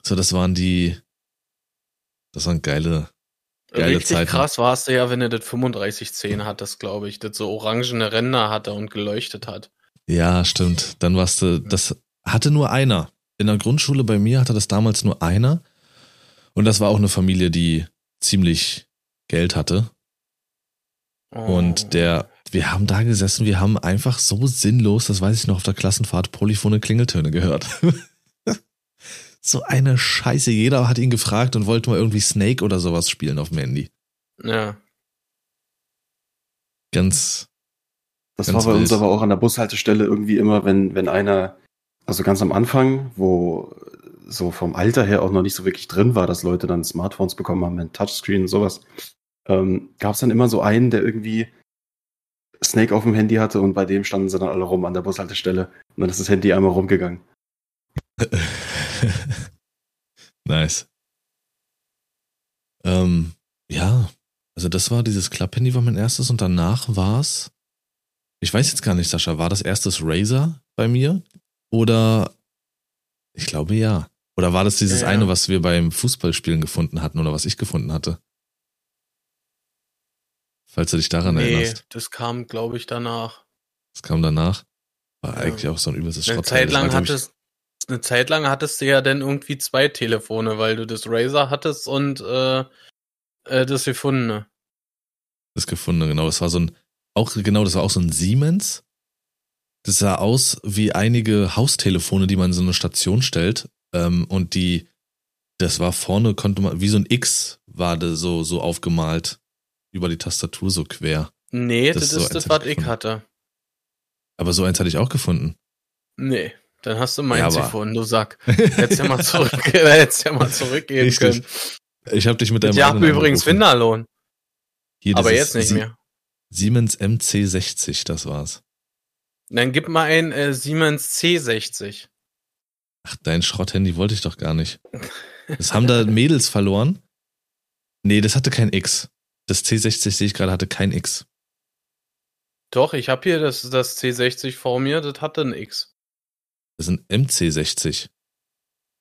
So, das waren die, das waren geile, Geile Richtig Zeiten. krass warst du ja, wenn du das 3510 hattest, glaube ich, das so orangene Ränder hatte und geleuchtet hat. Ja, stimmt. Dann warst du, das hatte nur einer. In der Grundschule bei mir hatte das damals nur einer. Und das war auch eine Familie, die ziemlich Geld hatte. Oh. Und der, wir haben da gesessen, wir haben einfach so sinnlos, das weiß ich noch auf der Klassenfahrt, polyphone Klingeltöne gehört. so eine Scheiße. Jeder hat ihn gefragt und wollte mal irgendwie Snake oder sowas spielen auf dem Handy. Ja. Ganz, Das Ganz war bei uns wild. aber auch an der Bushaltestelle irgendwie immer, wenn, wenn einer, also ganz am Anfang, wo so vom Alter her auch noch nicht so wirklich drin war, dass Leute dann Smartphones bekommen haben, ein Touchscreen und sowas, ähm, gab es dann immer so einen, der irgendwie Snake auf dem Handy hatte und bei dem standen sie dann alle rum an der Bushaltestelle und dann ist das Handy einmal rumgegangen. nice. Ähm, ja, also das war dieses Klapphandy war mein erstes und danach war's. Ich weiß jetzt gar nicht, Sascha, war das erstes Razer bei mir oder ich glaube ja. Oder war das dieses Ja, ja. eine, was wir beim Fußballspielen gefunden hatten oder was ich gefunden hatte? Falls du dich daran Nee, erinnerst. das kam, glaube ich, danach. Das kam danach. War Ja. eigentlich auch so ein übelstes Eine Schrottteil. Zeit lang hattest, eine Zeit lang hattest du ja dann irgendwie zwei Telefone, weil du das Razer hattest und äh, äh, das gefundene. das gefunden, genau. Das war so ein, auch, genau, das war auch so ein Siemens. Das sah aus wie einige Haustelefone, die man in so eine Station stellt. Ähm, und die, das war vorne, konnte man, wie so ein X war das so, so aufgemalt. Über die Tastatur so quer. Nee, Das das, ist so das, was ich hatte. Aber so eins hatte ich auch gefunden. Nee, dann hast du Ja, meins aber- gefunden, du Sack. Hättest ja mal zurück, hättest ja mal zurückgehen Richtig. können. Ich habe dich mit deinem Ich habe übrigens. Finderlohn, Hier, aber jetzt nicht Sie- mehr. Siemens MC60, das war's. Dann gib mal ein äh, Siemens C60. Ach, dein Schrotthandy wollte ich doch gar nicht. Das haben da Mädels verloren. Nee, das hatte kein X. Das C60 sehe ich gerade hatte kein X. Doch, ich habe hier das, das C60 vor mir, das hatte ein X. Das ist ein MC60.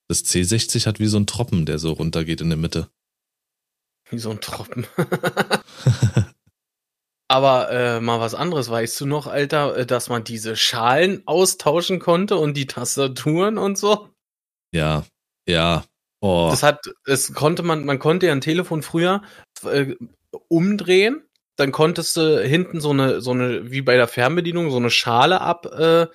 Das C60 hat wie so ein Tropfen, der so runtergeht in der Mitte. Wie so ein Tropfen. Aber äh, mal was anderes, weißt du noch, Alter, äh, dass man diese Schalen austauschen konnte und die Tastaturen und so? ja, ja. Oh, Das hat, es konnte man, man konnte ja ein Telefon früher äh, umdrehen, dann konntest du hinten so eine, so eine, wie bei der Fernbedienung, so eine Schale ab äh, äh,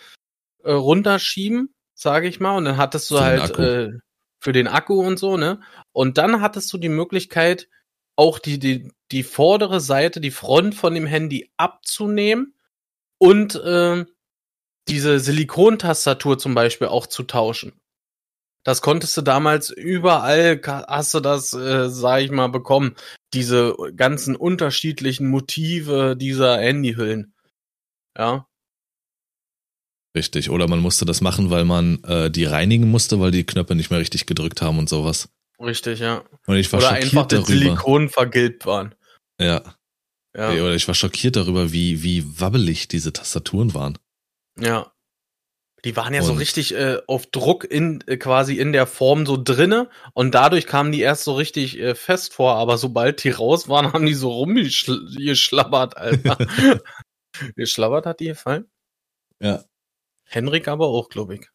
runterschieben, sage ich mal, und dann hattest du Für halt äh, für den Akku und so, ne? Und dann hattest du die Möglichkeit, auch die, die, die vordere Seite, die Front von dem Handy abzunehmen und äh, diese Silikontastatur zum Beispiel auch zu tauschen. Das konntest du damals überall, hast du das, äh, sag ich mal, bekommen. Diese ganzen unterschiedlichen Motive dieser Handyhüllen. Ja, richtig. Oder man musste das machen, weil man äh, die reinigen musste, weil die Knöpfe nicht mehr richtig gedrückt haben und sowas. richtig, ja. Und ich war Oder einfach schockiert darüber. Silikon vergilbt waren. Ja. Ja, Oder ich war schockiert darüber, wie, wie wabbelig diese Tastaturen waren. ja. Die waren ja so Und- richtig äh, auf Druck in äh, quasi in der Form so drinne und dadurch kamen die erst so richtig äh, fest vor, aber sobald die raus waren, haben die so rumgeschlabbert, Alter. Geschlabbert hat die gefallen? Ja. Henrik aber auch, glaube ich.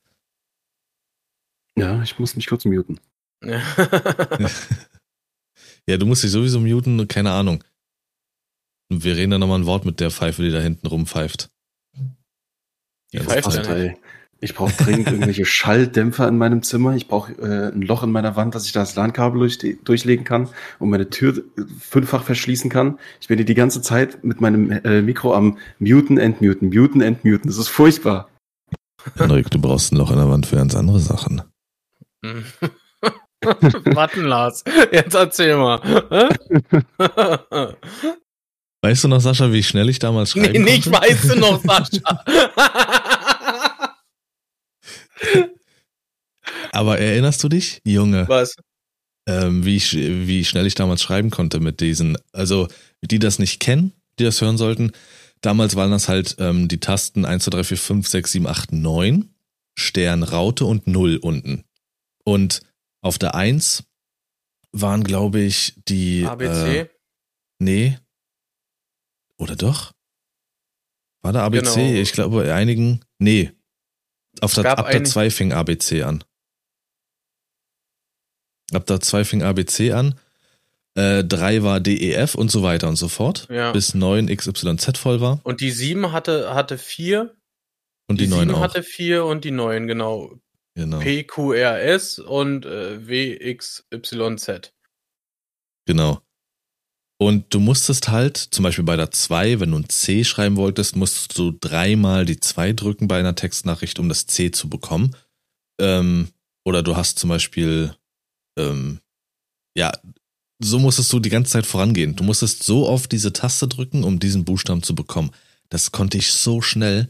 Ja, ich muss mich kurz muten. Ja. Ja, du musst dich sowieso muten, keine Ahnung. Und wir reden dann nochmal ein Wort mit der Pfeife, die da hinten rumpfeift. Die Ganz pfeift toll. Nicht. Ich brauche dringend irgendwelche Schalldämpfer in meinem Zimmer. Ich brauche äh, ein Loch in meiner Wand, dass ich da das LAN-Kabel durch, durchlegen kann und meine Tür äh, fünffach verschließen kann. Ich bin hier die ganze Zeit mit meinem äh, Mikro am Muten, Entmuten, Muten, Entmuten. Das ist furchtbar. Henrik, du brauchst ein Loch in der Wand für ganz andere Sachen. Warten, Lars. Jetzt erzähl mal. Weißt du noch, Sascha, wie schnell ich damals schreiben nee, nicht konnte? weißt du noch, Sascha. Aber erinnerst du dich, Junge, Was? ähm, wie, ich, wie schnell ich damals schreiben konnte mit diesen, also die das nicht kennen, die das hören sollten, damals waren das halt ähm, die Tasten 1, 2, 3, 4, 5, 6, 7, 8, 9, Stern, Raute und 0 unten. Und auf der 1 waren, glaube ich, die... ABC? Äh, nee. Oder doch? War da ABC? Genau. Ich glaube, bei einigen... Nee. Auf der, ab der einig- 2 fing ABC an. Ab der 2 fing ABC an. Äh, 3 war DEF und so weiter und so fort. Ja. Bis 9 XYZ voll war. Und die 7 hatte, hatte 4. Und die, 9 7 auch. hatte 4 und die 9, genau. genau. PQRS und äh, WXYZ. Genau. Und du musstest halt, zum Beispiel bei der 2, wenn du ein C schreiben wolltest, musstest du dreimal die 2 drücken bei einer Textnachricht, um das C zu bekommen. Ähm, oder du hast zum Beispiel, ähm, ja, so musstest du die ganze Zeit vorangehen. Du musstest so oft diese Taste drücken, um diesen Buchstaben zu bekommen. Das konnte ich so schnell.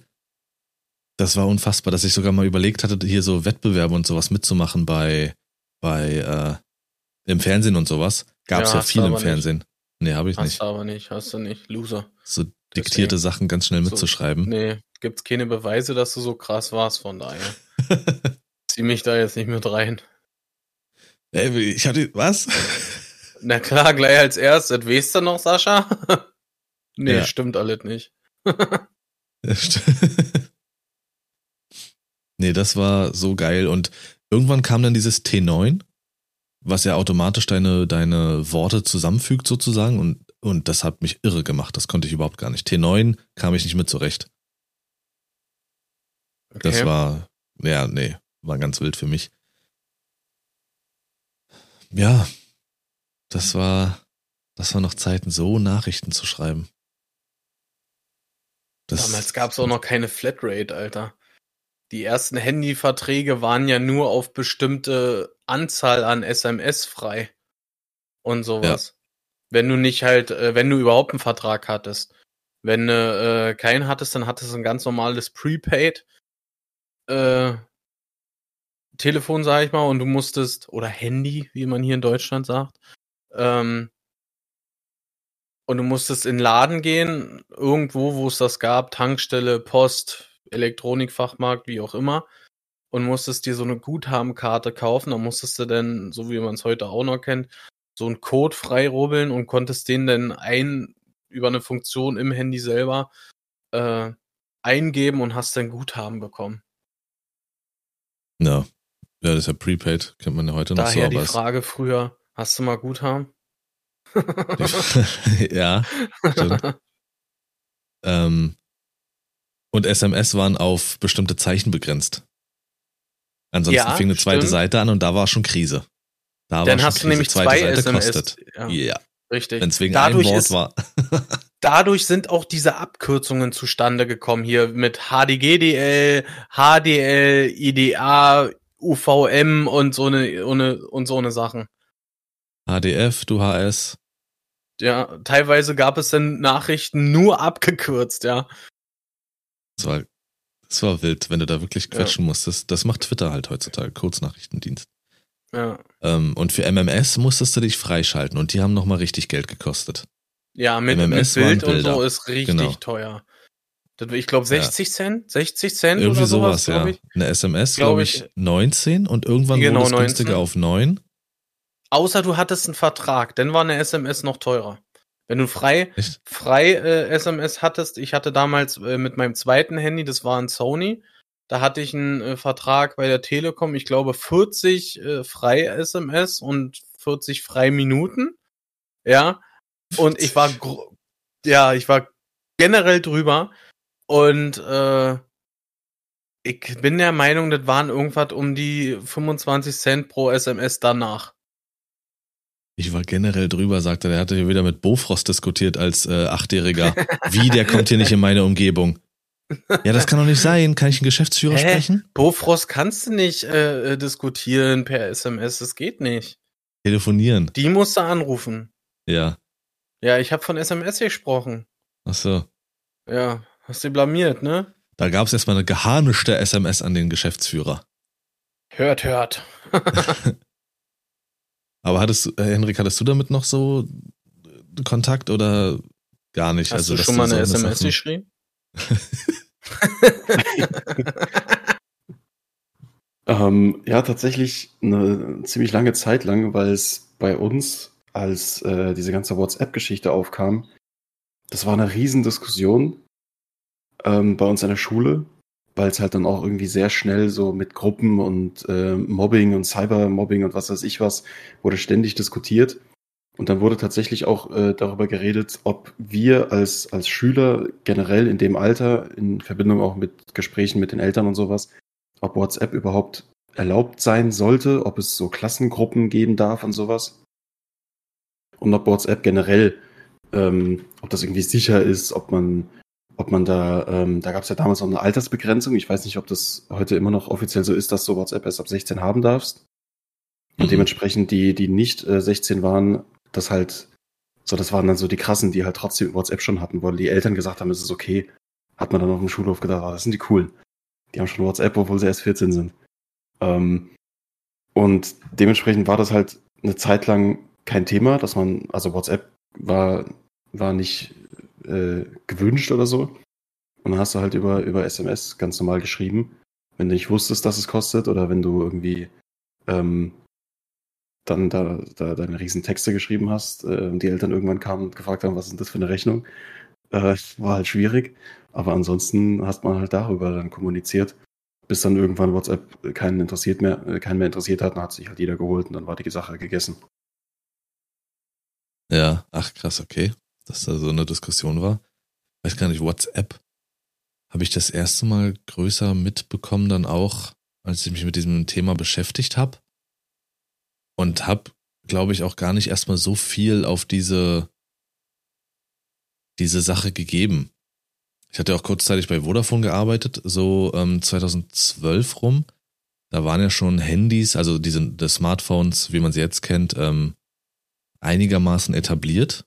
Das war unfassbar, dass ich sogar mal überlegt hatte, hier so Wettbewerbe und sowas mitzumachen bei, bei, äh, im Fernsehen und sowas. Gab's Ja, ja, du viel im aber nicht. Nee, habe ich Hast nicht. du aber nicht, hast du nicht. Loser. So diktierte Deswegen. Sachen ganz schnell So, mitzuschreiben. Nee, gibt's keine Beweise, dass du so krass warst, von daher. Zieh mich da jetzt nicht mit rein. Ey, ich hatte, was? Na klar, gleich als erstes. Weißt du noch, Sascha? nee, Ja. stimmt alles nicht. Nee, das war so geil. Und irgendwann kam dann dieses T9, was ja automatisch deine, deine Worte zusammenfügt sozusagen. Und, und das hat mich irre gemacht. Das konnte ich überhaupt gar nicht. T9 kam ich nicht mit zurecht. Das Okay. war, ja, nee, war ganz wild für mich. Ja, das war, das war noch Zeiten, so Nachrichten zu schreiben. Das, Damals gab's auch noch keine Flatrate, Alter. Die ersten Handyverträge waren ja nur auf bestimmte Anzahl an SMS frei. Und sowas. Wenn du nicht halt, äh, wenn du überhaupt einen Vertrag hattest. Wenn du äh, keinen hattest, dann hattest du ein ganz normales Prepaid äh, Telefon, sag ich mal, und du musstest, oder Handy, wie man hier in Deutschland sagt, ähm, und du musstest in den Laden gehen, irgendwo, wo es das gab, Tankstelle, Post, Elektronikfachmarkt, wie auch immer, und musstest dir so eine Guthabenkarte kaufen. Da musstest du dann, so wie man es heute auch noch kennt, so einen Code freirubbeln und konntest den dann ein über eine Funktion im Handy selber äh, eingeben und hast dann Guthaben bekommen. Ja. ja, das ist ja Prepaid, kennt man ja heute noch Daher so, die aber es- Frage früher, hast du mal Guthaben? ja, stimmt. ähm, und SMS waren auf bestimmte Zeichen begrenzt. Ansonsten Ja, fing eine zweite stimmt. Seite an und da war schon Krise. Da war Dann hast du Krise. nämlich zweite zwei Seite SMS. kostet. Ja, Ja, richtig. wenn es wegen Dadurch einem Wort ist- war. dadurch sind auch diese Abkürzungen zustande gekommen hier mit HDGDL, HDL, IDA, UVM und so eine, eine und so eine Sachen. HDF, du HS. Ja, teilweise gab es dann Nachrichten nur abgekürzt, ja. Das war, das war wild, wenn du da wirklich Ja. quetschen musstest. Das macht Twitter halt heutzutage, Kurznachrichtendienst. Ja, Ähm, und für MMS musstest du dich freischalten und die haben nochmal richtig Geld gekostet. ja mit, mit MMS waren Bild und so ist richtig Genau. teuer. Ich glaube 60 Cent, 60 Cent Irgendwie oder sowas, sowas, ja. Eine SMS, Glaub glaube ich. ich, 19 und irgendwann Genau, wurde es günstiger 19. auf 9. Außer du hattest einen Vertrag, dann war eine SMS noch teurer. Wenn du frei, Echt? frei äh, SMS hattest, ich hatte damals äh, mit meinem zweiten Handy, das war ein Sony, da hatte ich einen äh, Vertrag bei der Telekom, ich glaube 40 äh, frei SMS und 40 frei Minuten. Ja. Und ich war ja, ich war generell drüber und äh, ich bin der Meinung, das waren irgendwas um die 25 Cent pro SMS danach. Ich war generell drüber, sagte er, der hatte hier wieder mit Bofrost diskutiert als äh, Achtjähriger. Wie, der kommt hier nicht in meine Umgebung. Ja, das kann doch nicht sein. Kann ich einen Geschäftsführer Hä? sprechen? Bofrost kannst du nicht äh, äh, diskutieren per SMS, das geht nicht. Telefonieren. Die musst du anrufen. Ja. Ja, ich habe von SMS gesprochen. Ach so. Ja, hast du blamiert, ne? Da gab es erstmal eine geharnischte SMS an den Geschäftsführer. Hört, hört. Aber hattest du, äh, Henrik, hattest du damit noch so äh, Kontakt oder gar nicht? Hast also, du schon mal eine so SMS Sachen- geschrieben? Ähm, ja, tatsächlich eine ziemlich lange Zeit lang, weil es bei uns, als äh, diese ganze WhatsApp-Geschichte aufkam, das war eine Riesendiskussion ähm, bei uns an der Schule, weil es halt dann auch irgendwie sehr schnell so mit Gruppen und äh, Mobbing und Cybermobbing und was weiß ich was, wurde ständig diskutiert. Und dann wurde tatsächlich auch äh, darüber geredet, ob wir als, als Schüler generell in dem Alter, in Verbindung auch mit Gesprächen mit den Eltern und sowas, ob WhatsApp überhaupt erlaubt sein sollte, ob es so Klassengruppen geben darf und sowas. Und ob WhatsApp generell, ähm, ob das irgendwie sicher ist, ob man, ob man da, ähm, da gab es ja damals noch eine Altersbegrenzung. Ich weiß nicht, ob das heute immer noch offiziell so ist, dass du WhatsApp erst ab 16 haben darfst. Und Mhm. dementsprechend die, die nicht äh, 16 waren, das halt, so, das waren dann so die krassen, die halt trotzdem WhatsApp schon hatten, weil die Eltern gesagt haben, es ist okay. Hat man dann auf dem Schulhof gedacht, ah, das sind die coolen. Die haben schon WhatsApp, obwohl sie erst 14 sind. Ähm, und dementsprechend war das halt eine Zeit lang kein Thema, dass man, also WhatsApp war, war nicht äh, gewünscht oder so. Und dann hast du halt über, über SMS ganz normal geschrieben, wenn du nicht wusstest, dass es kostet oder wenn du irgendwie ähm, dann da, da deine riesen Texte geschrieben hast äh, und die Eltern irgendwann kamen und gefragt haben, was ist das für eine Rechnung, äh, war halt schwierig. Aber ansonsten hast man halt darüber dann kommuniziert, bis dann irgendwann WhatsApp keinen interessiert mehr, äh, keinen mehr interessiert hat, dann hat sich halt jeder geholt und dann war die Sache gegessen. Ja, ach krass, okay. Dass da so eine Diskussion war. Weiß gar nicht, WhatsApp habe ich das erste Mal größer mitbekommen, dann auch, als ich mich mit diesem Thema beschäftigt habe. Und habe, glaube ich, auch gar nicht erstmal so viel auf diese, diese Sache gegeben. Ich hatte auch kurzzeitig bei Vodafone gearbeitet, so ähm, 2012 rum. Da waren ja schon Handys, also diese die Smartphones, wie man sie jetzt kennt, ähm, einigermaßen etabliert.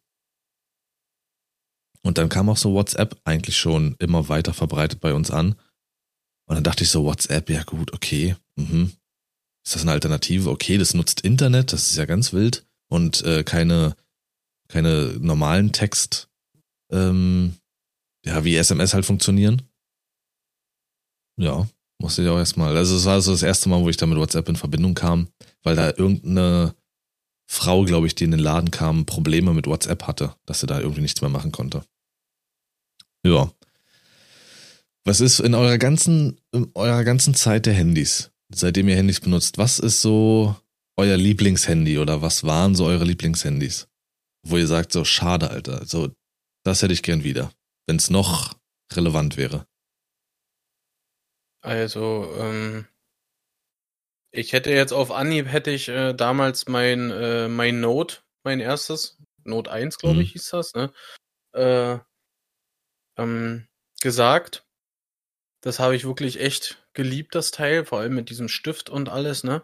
Und dann kam auch so WhatsApp eigentlich schon immer weiter verbreitet bei uns an. Und dann dachte ich so, WhatsApp, ja gut, okay. Mhm. Ist das eine Alternative? Okay, das nutzt Internet, das ist ja ganz wild. Und äh, keine, keine normalen Text, ähm, ja, wie SMS halt funktionieren. Ja, musste ich auch erstmal. Also es war so das erste Mal, wo ich da mit WhatsApp in Verbindung kam, weil da irgendeine Frau, glaube ich, die in den Laden kam, Probleme mit WhatsApp hatte, dass sie da irgendwie nichts mehr machen konnte. Ja. Was ist in eurer ganzen, in eurer ganzen Zeit der Handys, seitdem ihr Handys benutzt, was ist so euer Lieblingshandy oder was waren so eure Lieblingshandys? Wo ihr sagt, so schade, Alter, so, das hätte ich gern wieder, wenn es noch relevant wäre. Also, ähm, ich hätte jetzt auf Anhieb hätte ich äh, damals mein, äh, mein Note, mein erstes, Note 1, glaube Mhm. ich, hieß das, ne? Äh, ähm, gesagt. Das habe ich wirklich echt geliebt, das Teil, vor allem mit diesem Stift und alles, ne?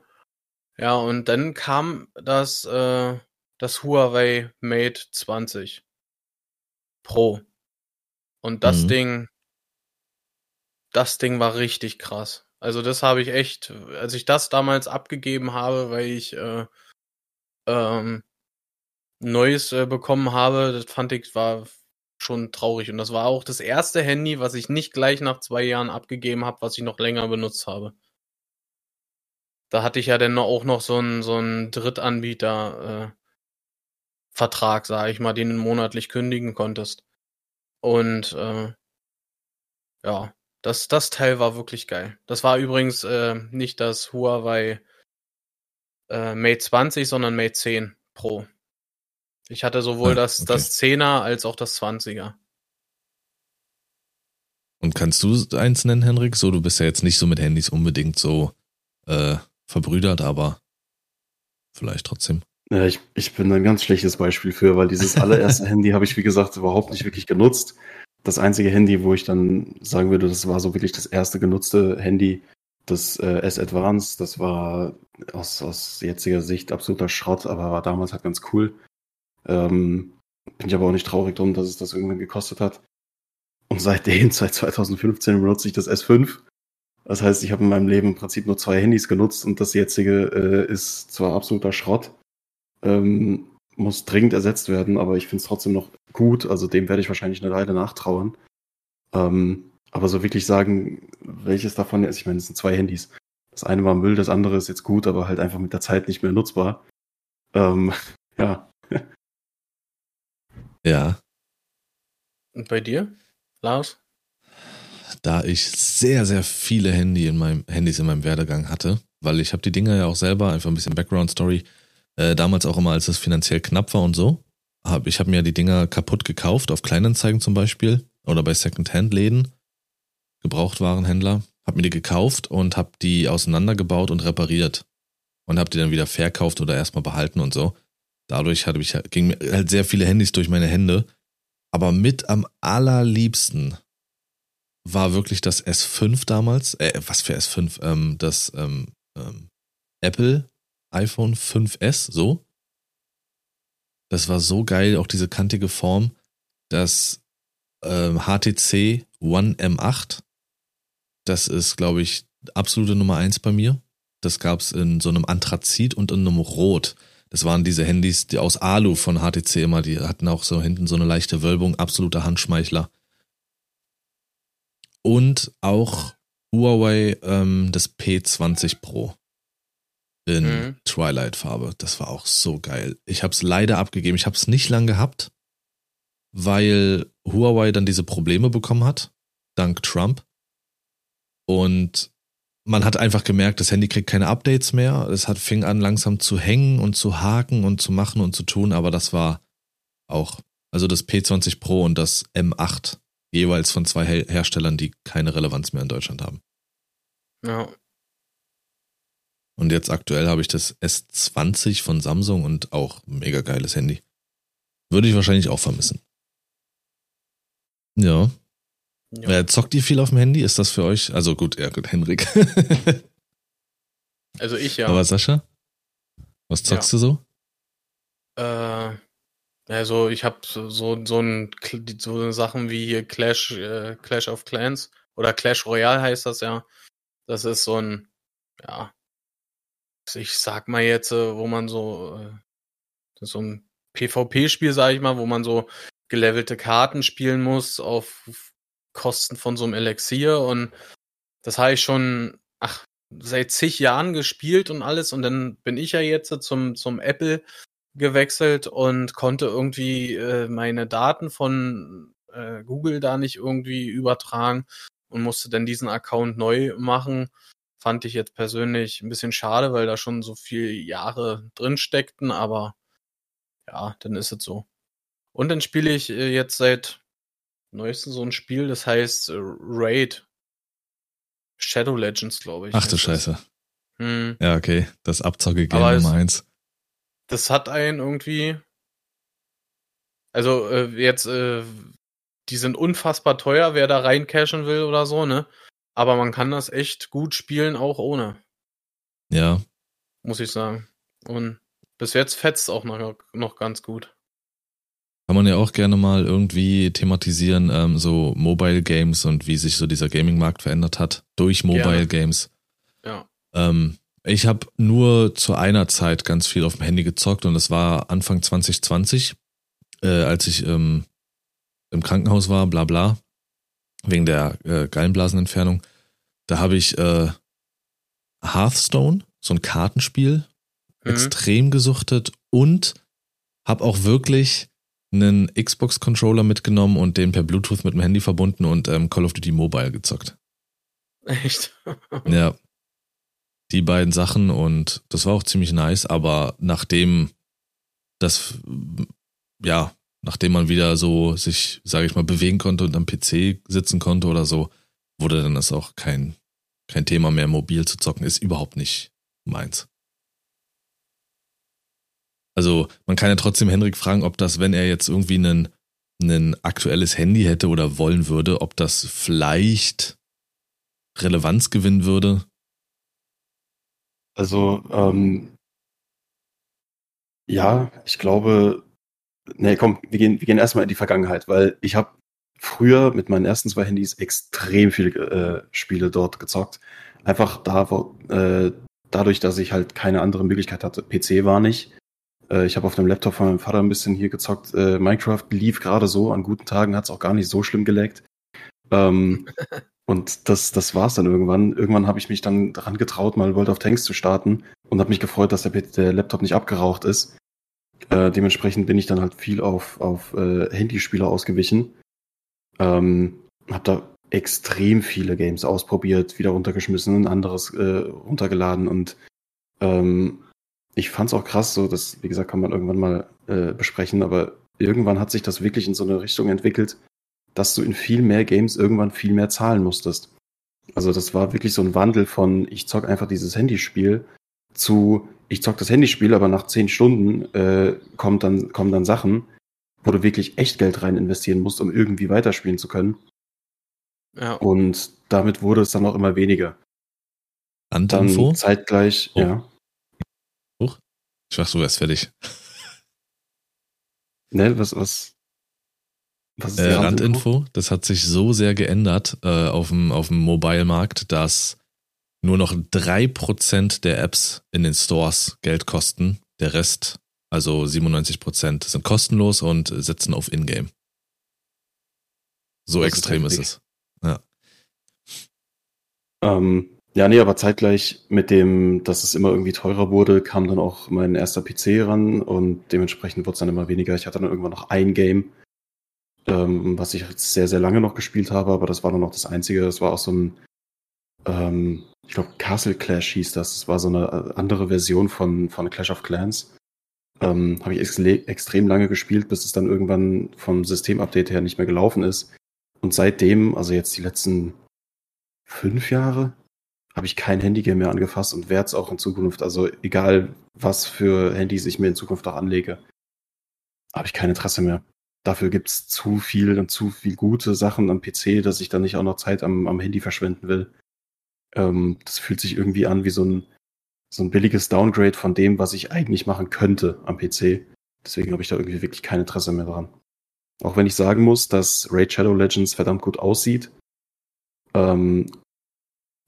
Ja, und dann kam das, äh, das Huawei Mate 20 Pro. Und das Mhm. Ding, das Ding war richtig krass. Also das habe ich echt, als ich das damals abgegeben habe, weil ich äh, ähm, Neues äh, bekommen habe, das fand ich war schon traurig. Und das war auch das erste Handy, was ich nicht gleich nach zwei Jahren abgegeben habe, was ich noch länger benutzt habe. Da hatte ich ja dann auch noch so einen so einen Drittanbieter äh, Vertrag, sage ich mal, den du monatlich kündigen konntest. Und äh, ja, das, das Teil war wirklich geil. Das war übrigens äh, nicht das Huawei äh, Mate 20, sondern Mate 10 Pro. Ich hatte sowohl Ah, das, okay. das 10er als auch das 20er. Und kannst du eins nennen, Henrik? So, du bist ja jetzt nicht so mit Handys unbedingt so äh, verbrüdert, aber vielleicht trotzdem. Ja, ich, ich bin ein ganz schlechtes Beispiel für, weil dieses allererste Handy habe ich, wie gesagt, überhaupt nicht wirklich genutzt. das einzige Handy, wo ich dann sagen würde, das war so wirklich das erste genutzte Handy, das äh, S Advance. Das war aus, aus jetziger Sicht absoluter Schrott, aber war damals halt ganz cool. Ähm, bin ich aber auch nicht traurig drum, dass es das irgendwann gekostet hat. Und seitdem, seit 2015, benutze ich das S5. Das heißt, ich habe in meinem Leben im Prinzip nur zwei Handys genutzt und das jetzige äh, ist zwar absoluter Schrott, ähm, muss dringend ersetzt werden, aber ich finde es trotzdem noch gut. Also dem werde ich wahrscheinlich eine Weile nachtrauern. Ähm, aber so wirklich sagen, welches davon ist, ich meine, es sind zwei Handys. Das eine war Müll, das andere ist jetzt gut, aber halt einfach mit der Zeit nicht mehr nutzbar. Ähm, ja. Ja. Und bei dir, Lars? Da ich sehr, sehr viele Handy in meinem, Handys in meinem Werdegang hatte, weil ich habe die Dinger ja auch selber, einfach ein bisschen Background-Story, äh, damals auch immer, als es finanziell knapp war und so, hab, ich habe mir die Dinger kaputt gekauft, auf Kleinanzeigen zum Beispiel oder bei Secondhand-Läden, Gebrauchtwarenhändler, habe mir die gekauft und habe die auseinandergebaut und repariert und habe die dann wieder verkauft oder erstmal behalten und so. Dadurch hatte ich, ging mir halt sehr viele Handys durch meine Hände. Aber mit am allerliebsten war wirklich das S5 damals. Äh, was für S5? Ähm, das ähm, ähm, Apple iPhone 5S, so. Das war so geil, auch diese kantige Form. Das ähm, HTC One M8, das ist, glaube ich, absolute Nummer eins bei mir. Das gab's in so einem Anthrazit und in einem Rot. Das waren diese Handys, die aus Alu von HTC immer, die hatten auch so hinten so eine leichte Wölbung, absoluter Handschmeichler. Und auch Huawei ähm, das P20 Pro in mhm. Twilight-Farbe. Das war auch so geil. Ich habe es leider abgegeben. Ich habe es nicht lang gehabt, weil Huawei dann diese Probleme bekommen hat, dank Trump. Und man hat einfach gemerkt, das Handy kriegt keine Updates mehr. Es hat fing an langsam zu hängen und zu haken und zu machen und zu tun, aber das war auch, also das P20 Pro und das M8 jeweils von zwei Herstellern, die keine Relevanz mehr in Deutschland haben. Ja. Und jetzt aktuell habe ich das S20 von Samsung und auch mega geiles Handy. Würde ich wahrscheinlich auch vermissen. Ja. Ja. Äh, zockt ihr viel auf dem Handy? Ist das für euch? Also gut, ja gut, Henrik. also ich ja. Aber Sascha? Was zockst ja. du so? Äh, also ich habe so, so, so, ein, so Sachen wie hier Clash, äh, Clash of Clans oder Clash Royale heißt das ja. Das ist so ein, ja, ich sag mal jetzt, äh, wo man so, äh, so ein PvP-Spiel, sag ich mal, wo man so gelevelte Karten spielen muss auf Kosten von so einem Elixier und das habe ich schon, ach, seit zig Jahren gespielt und alles und dann bin ich ja jetzt zum, zum Apple gewechselt und konnte irgendwie äh, meine Daten von äh, Google da nicht irgendwie übertragen und musste dann diesen Account neu machen Fand ich jetzt persönlich ein bisschen schade, weil da schon so viele Jahre drin steckten, aber ja, dann ist es so. Und dann spiele ich äh, jetzt seit neuestem so ein Spiel, das heißt äh, Raid. Shadow Legends, glaube ich. Ach du Scheiße. Hm. Ja, okay. Das Abzocke-Game Nummer eins. Das hat einen irgendwie. Also, äh, jetzt, äh, die sind unfassbar teuer, wer da reincashen will oder so, ne? Aber man kann das echt gut spielen, auch ohne. Ja. Muss ich sagen. Und bis jetzt fetzt auch noch, noch ganz gut. Kann man ja auch gerne mal irgendwie thematisieren, ähm, so Mobile Games und wie sich so dieser Gaming-Markt verändert hat durch Mobile gerne. Games. Ja. Ähm, ich habe nur zu einer Zeit ganz viel auf dem Handy gezockt und das war Anfang 2020, äh, als ich ähm, im Krankenhaus war, bla bla wegen der äh, Gallenblasenentfernung. Da habe ich äh, Hearthstone, so ein Kartenspiel, mhm. extrem gesuchtet und habe auch wirklich einen Xbox-Controller mitgenommen und den per Bluetooth mit dem Handy verbunden und ähm, Call of Duty Mobile gezockt. Echt? ja. Die beiden Sachen und das war auch ziemlich nice, aber nachdem das, ja, nachdem man wieder so sich, sage ich mal, bewegen konnte und am PC sitzen konnte oder so, wurde dann das auch kein, kein Thema mehr, mobil zu zocken. Ist überhaupt nicht meins. Also man kann ja trotzdem Henrik fragen, ob das, wenn er jetzt irgendwie einen ein aktuelles Handy hätte oder wollen würde, ob das vielleicht Relevanz gewinnen würde? Also, ähm, ja, ich glaube, nee, komm, wir gehen, wir gehen erstmal in die Vergangenheit, weil ich habe früher mit meinen ersten zwei Handys extrem viele äh, Spiele dort gezockt. Einfach da, äh, dadurch, dass ich halt keine andere Möglichkeit hatte. PC war nicht. Äh, ich habe auf dem Laptop von meinem Vater ein bisschen hier gezockt. Äh, Minecraft lief gerade so. An guten Tagen hat es auch gar nicht so schlimm geleckt. Ähm, und das, das war es dann irgendwann. Irgendwann habe ich mich dann daran getraut, mal World of Tanks zu starten und habe mich gefreut, dass der, der, Laptop nicht abgeraucht ist. Äh, dementsprechend bin ich dann halt viel auf, auf äh, Handyspiele ausgewichen. Ähm, habe da extrem viele Games ausprobiert, wieder runtergeschmissen, ein anderes äh, runtergeladen und ähm, ich fand's auch krass, so das, wie gesagt, kann man irgendwann mal äh, besprechen, aber irgendwann hat sich das wirklich in so eine Richtung entwickelt, dass du in viel mehr Games irgendwann viel mehr zahlen musstest. Also das war wirklich so ein Wandel von ich zock einfach dieses Handyspiel zu ich zock das Handyspiel, aber nach zehn Stunden äh, kommt dann, kommen dann Sachen, wo du wirklich echt Geld rein investieren musst, um irgendwie weiterspielen zu können. Ja. Und damit wurde es dann auch immer weniger. Randinfo? Dann zeitgleich, oh. ja. Ich dachte, du wärst fertig. Ne, was, was? was ist äh, Randinfo? Das hat sich so sehr geändert äh, auf dem, auf dem Mobile-Markt, dass nur noch drei Prozent der Apps in den Stores Geld kosten. Der Rest, also 97%, sind kostenlos und setzen auf Ingame. So das extrem ist, ist es. Ja. Ähm, ja, nee, aber zeitgleich mit dem, dass es immer irgendwie teurer wurde, kam dann auch mein erster PC ran und dementsprechend wurde es dann immer weniger. Ich hatte dann irgendwann noch ein Game, ähm, was ich sehr, sehr lange noch gespielt habe, aber das war dann noch das einzige. Das war auch so ein, ähm, ich glaube, Castle Clash hieß das. Das war so eine äh, andere Version von, von Clash of Clans. Ähm, habe ich ex extrem lange gespielt, bis es dann irgendwann vom Systemupdate her nicht mehr gelaufen ist. Und seitdem, also jetzt die letzten fünf Jahre, habe ich kein Handygame mehr angefasst und werde es auch in Zukunft, also egal was für Handys ich mir in Zukunft auch anlege, habe ich kein Interesse mehr. Dafür gibt es zu viel und zu viel gute Sachen am PC, dass ich dann nicht auch noch Zeit am, am Handy verschwenden will. Ähm, das fühlt sich irgendwie an wie so ein, so ein billiges Downgrade von dem, was ich eigentlich machen könnte am PC. Deswegen habe ich da irgendwie wirklich kein Interesse mehr dran. Auch wenn ich sagen muss, dass Raid Shadow Legends verdammt gut aussieht. Ähm,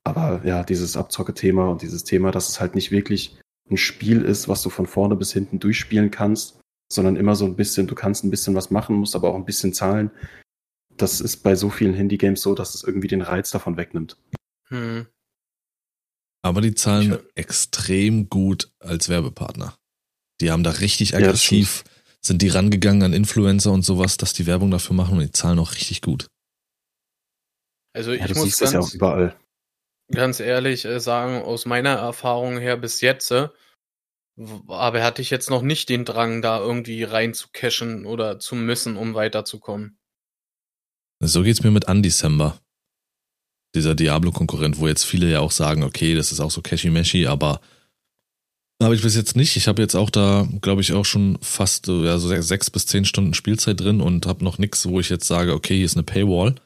aber ja, dieses Abzocke-Thema und dieses Thema, dass es halt nicht wirklich ein Spiel ist, was du von vorne bis hinten durchspielen kannst, sondern immer so ein bisschen, du kannst ein bisschen was machen, musst aber auch ein bisschen zahlen. Das ist bei so vielen Handy-Games so, dass es irgendwie den Reiz davon wegnimmt. Hm. Aber die zahlen extrem gut als Werbepartner. Die haben da richtig aggressiv ja, sind die rangegangen an Influencer und sowas, dass die Werbung dafür machen und die zahlen auch richtig gut. Also ich ja, muss ganz, ja auch überall. Ganz ehrlich äh, sagen, aus meiner Erfahrung her bis jetzt, äh, aber hatte ich jetzt noch nicht den Drang, da irgendwie rein zu cashen oder zu müssen, um weiterzukommen. So geht's mir mit Undecember. Dieser Diablo-Konkurrent, wo jetzt viele ja auch sagen, okay, das ist auch so cashy-meshy, aber habe ich bis jetzt nicht. Ich habe jetzt auch da, glaube ich, auch schon fast ja, so sechs bis zehn Stunden Spielzeit drin und habe noch nichts, wo ich jetzt sage, okay, hier ist eine Paywall.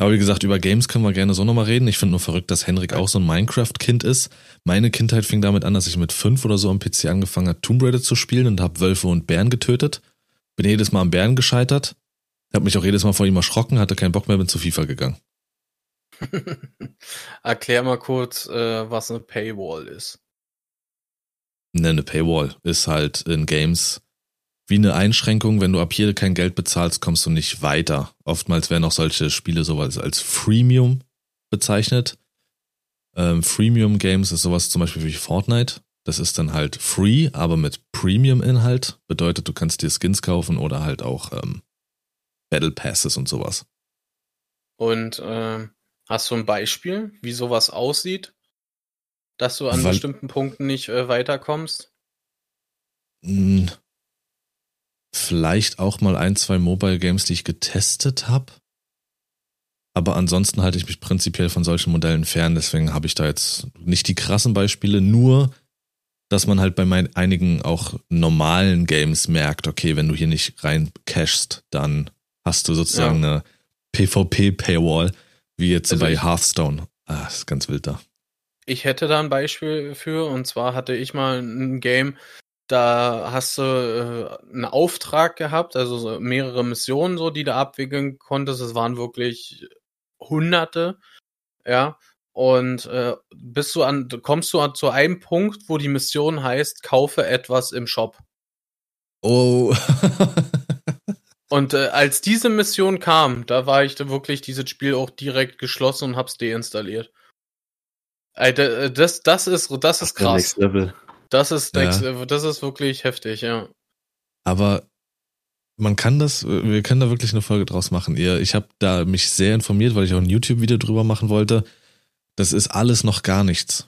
Aber wie gesagt, über Games können wir gerne so nochmal reden. Ich finde nur verrückt, dass Henrik auch so ein Minecraft-Kind ist. Meine Kindheit fing damit an, dass ich mit fünf oder so am PC angefangen habe, Tomb Raider zu spielen und habe Wölfe und Bären getötet. Bin jedes Mal am Bären gescheitert. Habe mich auch jedes Mal vor ihm erschrocken, hatte keinen Bock mehr, bin zu FIFA gegangen. Erklär mal kurz, äh, was eine Paywall ist eine Paywall ist halt in Games wie eine Einschränkung. Wenn du ab hier kein Geld bezahlst, kommst du nicht weiter. Oftmals werden auch solche Spiele sowas als Freemium bezeichnet. Ähm, Freemium Games ist sowas zum Beispiel wie Fortnite. Das ist dann halt free, aber mit Premium-Inhalt. Bedeutet, du kannst dir Skins kaufen oder halt auch ähm, Battle Passes und sowas. Und äh, hast du ein Beispiel, wie sowas aussieht? dass du an Weil, bestimmten Punkten nicht äh, weiterkommst? Vielleicht auch mal ein, zwei Mobile Games, die ich getestet habe. Aber ansonsten halte ich mich prinzipiell von solchen Modellen fern. Deswegen habe ich da jetzt nicht die krassen Beispiele. Nur, dass man halt bei meinen, einigen auch normalen Games merkt, okay, wenn du hier nicht rein cashst, dann hast du sozusagen eine PvP-Paywall, wie jetzt Also bei ich- Hearthstone. Ah, ist ganz wild da. Ich hätte da ein Beispiel für, und zwar hatte ich mal ein Game, da hast du äh, einen Auftrag gehabt, also so mehrere Missionen, so, die du abwickeln konntest. Es waren wirklich Hunderte, ja. Und äh, bist du an, kommst du an, zu einem Punkt, wo die Mission heißt, kaufe etwas im Shop. Oh. Und äh, als diese Mission kam, da war ich da wirklich dieses Spiel auch direkt geschlossen und hab's deinstalliert. Alter, äh, das, das ist, das ist krass. Next Level. Das ist, Ja. next, das ist wirklich heftig, ja. Aber man kann das, wir können da wirklich eine Folge draus machen. Ich habe da mich sehr informiert, weil ich auch ein YouTube-Video drüber machen wollte. Das ist alles noch gar nichts.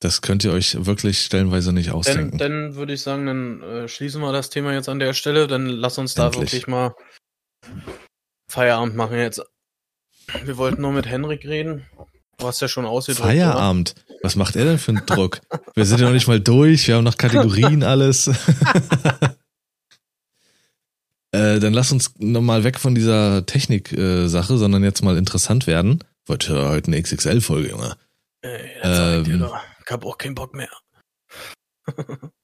Das könnt ihr euch wirklich stellenweise nicht Dann, ausdenken. dann würde ich sagen, dann äh, schließen wir das Thema jetzt an der Stelle. Dann lass uns da Endlich. wirklich mal Feierabend machen jetzt. Wir wollten nur mit Henrik reden. Du hast ja schon ausgedrückt. oder? Feierabend. Was macht er denn für einen Druck? Wir sind ja noch nicht mal durch, wir haben noch Kategorien, alles. äh, dann lass uns nochmal weg von dieser Technik-Sache, sondern jetzt mal interessant werden. Wollte heute eine XXL-Folge, Junge. Ey, das Ähm. doch. Ich hab auch keinen Bock mehr.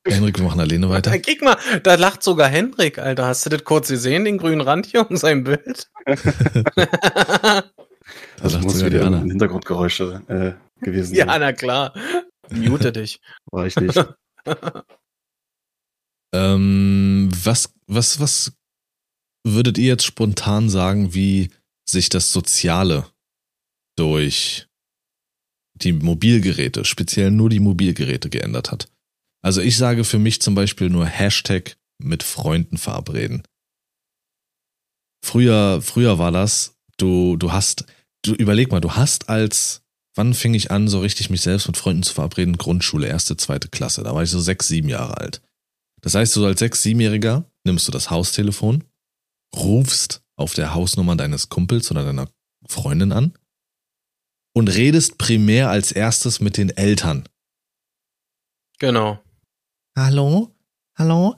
Henrik, wir machen alleine weiter. Hey, Guck mal, da lacht sogar Henrik, Alter. Hast du das kurz gesehen, den grünen Rand hier um sein Bild? Da Das lacht muss wieder Anna. ein Hintergrundgeräusche äh, gewesen ja, sein. na klar. Mute dich. War ich nicht. Ähm, was, was, was würdet ihr jetzt spontan sagen, wie sich das Soziale durch die Mobilgeräte, speziell nur die Mobilgeräte geändert hat? Also ich sage für mich zum Beispiel nur Hashtag mit Freunden verabreden. Früher, früher war das, du, du hast, du überleg mal, du hast als, wann fing ich an, so richtig mich selbst mit Freunden zu verabreden? Grundschule, erste, zweite Klasse. Da war ich so sechs, sieben Jahre alt. Das heißt, du als sechs, siebenjähriger nimmst du das Haustelefon, rufst auf der Hausnummer deines Kumpels oder deiner Freundin an und redest primär als erstes mit den Eltern. Genau. Hallo? Hallo?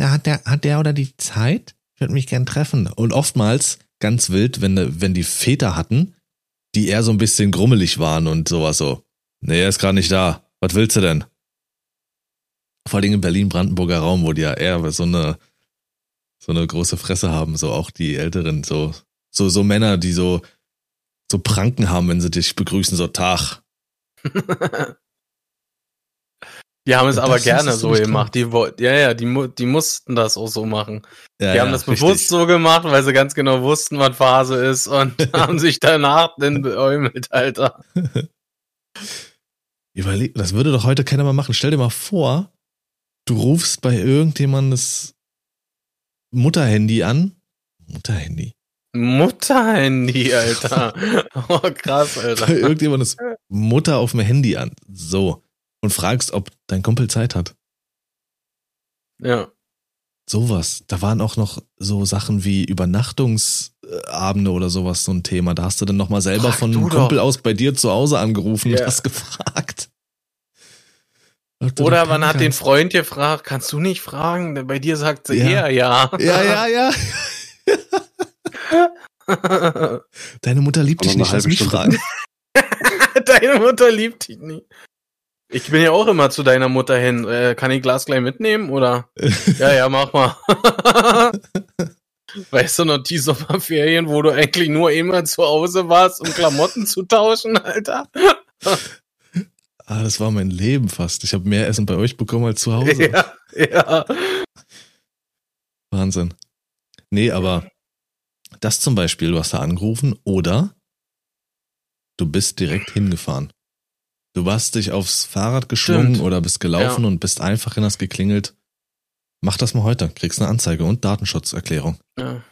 Ja, hat der, hat der oder die Zeit? Ich würde mich gern treffen. Und oftmals, ganz wild, wenn, wenn die Väter hatten, die eher so ein bisschen grummelig waren und sowas so. Nee, er ist gerade nicht da. Was willst du denn? Vor allem im Berlin-Brandenburger Raum, wo die ja eher so eine, so eine große Fresse haben, so auch die Älteren, so, so, so Männer, die so, so Pranken haben, wenn sie dich begrüßen, so Tag. Die haben es aber das gerne so gemacht. Die, ja, ja, die, die mussten das auch so machen. Ja, Die ja, haben das richtig. bewusst so gemacht, weil sie ganz genau wussten, was Phase ist und haben sich danach dann beäumelt, Alter. Überleg, das würde doch heute keiner mehr machen. Stell dir mal vor, du rufst bei irgendjemandes Mutterhandy an. Mutterhandy. Mutterhandy, Alter. Oh, krass, Bei Alter. irgendjemandes Mutter auf dem Handy an. So. Und fragst, ob dein Kumpel Zeit hat. Ja. Sowas. Da waren auch noch so Sachen wie Übernachtungsabende oder sowas so ein Thema. Da hast du dann nochmal selber Frag von einem Kumpel doch. aus bei dir zu Hause angerufen Ja. und hast gefragt. Oder man hat den. Freund gefragt, kannst du nicht fragen? Bei dir sagt sie Ja. eher ja. Ja, ja, ja. Deine Mutter liebt Aber dich nicht, lass mich fragen. Deine Mutter liebt dich nicht. Ich bin ja auch immer zu deiner Mutter hin. Äh, kann ich Glas gleich mitnehmen oder? Ja, ja, mach mal. weißt du noch die Sommerferien, wo du eigentlich nur immer zu Hause warst, um Klamotten zu tauschen, Alter? Ah, das war mein Leben fast. Ich habe mehr Essen bei euch bekommen als zu Hause. Ja, ja. Wahnsinn. Nee, aber das zum Beispiel, du hast da angerufen oder du bist direkt hingefahren. Du hast dich aufs Fahrrad geschwungen Stimmt. oder bist gelaufen Ja. und bist einfach in das geklingelt. Mach das mal heute. Kriegst eine Anzeige und Datenschutzerklärung. ja.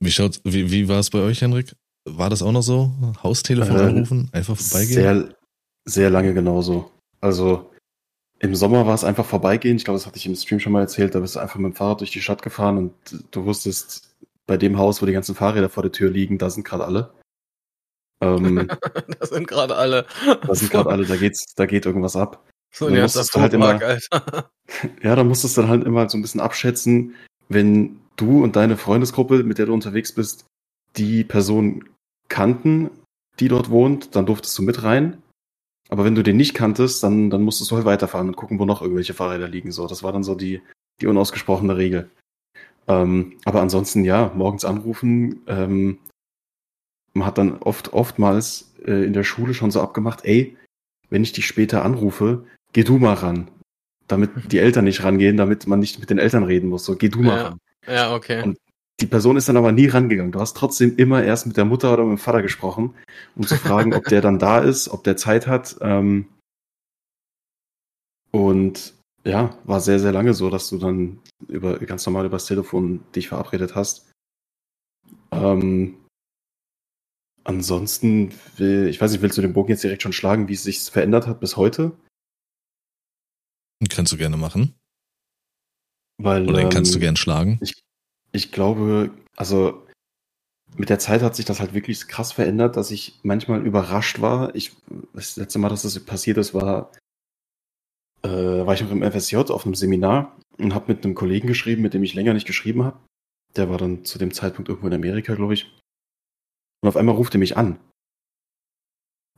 Wie schaut's, wie, wie war es bei euch, Henrik? War das auch noch so? Haustelefon Äh, anrufen? Einfach vorbeigehen? Sehr, sehr lange genauso. Also im Sommer war es einfach vorbeigehen. Ich glaube, das hatte ich im Stream schon mal erzählt. Da bist du einfach mit dem Fahrrad durch die Stadt gefahren und du wusstest, bei dem Haus, wo die ganzen Fahrräder vor der Tür liegen, da sind gerade alle. Ähm, Das sind gerade alle. da sind gerade alle, da geht's, da geht irgendwas ab. So Du ein musstest ganzer halt immer- Alter. Ja, da musstest du dann halt immer so ein bisschen abschätzen, wenn du und deine Freundesgruppe, mit der du unterwegs bist, die Person kannten, die dort wohnt, dann durftest du mit rein. Aber wenn du den nicht kanntest, dann, dann musstest du halt weiterfahren und gucken, wo noch irgendwelche Fahrräder liegen. So, das war dann so die, die unausgesprochene Regel. Ähm, aber ansonsten ja, morgens anrufen. Ähm, man hat dann oft, oftmals äh, in der Schule schon so abgemacht, ey, wenn ich dich später anrufe, geh du mal ran. Damit die Eltern nicht rangehen, damit man nicht mit den Eltern reden muss. So, geh du mal Ja. ran. Ja, okay. Und die Person ist dann aber nie rangegangen. Du hast trotzdem immer erst mit der Mutter oder mit dem Vater gesprochen, um zu fragen, ob der dann da ist, ob der Zeit hat. Ähm, und ja, war sehr, sehr lange so, dass du dann über ganz normal übers Telefon dich verabredet hast. Ähm, ansonsten, will, ich weiß nicht, willst du den Bogen jetzt direkt schon schlagen, wie es sich verändert hat bis heute? Kannst du gerne machen. Weil, Oder den kannst du ähm, gern schlagen. ich glaube, also mit der Zeit hat sich das halt wirklich krass verändert, dass ich manchmal überrascht war. Ich, das letzte Mal, dass das passiert ist, war, äh, war ich noch im FSJ auf einem Seminar und habe mit einem Kollegen geschrieben, mit dem ich länger nicht geschrieben habe. Der war dann zu dem Zeitpunkt irgendwo in Amerika, glaube ich. Und auf einmal ruft er mich an.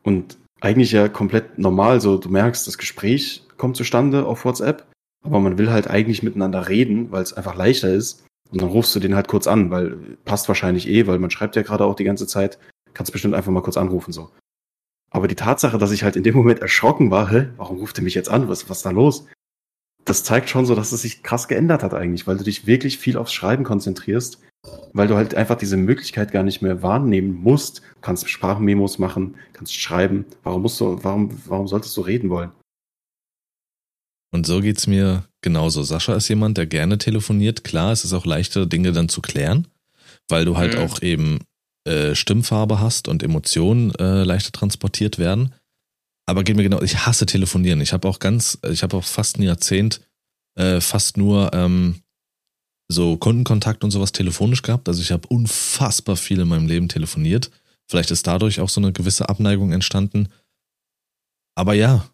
Und eigentlich ja komplett normal, so du merkst, das Gespräch kommt zustande auf WhatsApp, aber man will halt eigentlich miteinander reden, weil es einfach leichter ist. Und dann rufst du den halt kurz an, weil passt wahrscheinlich eh, weil man schreibt ja gerade auch die ganze Zeit, kannst bestimmt einfach mal kurz anrufen so. Aber die Tatsache, dass ich halt in dem Moment erschrocken war, hä, warum ruft er mich jetzt an? Was was ist da los? Das zeigt schon so, dass es sich krass geändert hat eigentlich, weil du dich wirklich viel aufs Schreiben konzentrierst, weil du halt einfach diese Möglichkeit gar nicht mehr wahrnehmen musst. Du kannst Sprachmemos machen, kannst schreiben. Warum musst du, warum, warum solltest du reden wollen? Und so geht's mir genauso. Sascha ist jemand, der gerne telefoniert. Klar, es ist auch leichter, Dinge dann zu klären, weil du halt Mhm. auch eben äh, Stimmfarbe hast und Emotionen äh, leichter transportiert werden. Aber geht mir genau, ich hasse telefonieren. Ich habe auch ganz, ich habe auch fast ein Jahrzehnt äh, fast nur ähm, so Kundenkontakt und sowas telefonisch gehabt. Also ich habe unfassbar viel in meinem Leben telefoniert. Vielleicht ist dadurch auch so eine gewisse Abneigung entstanden. Aber ja,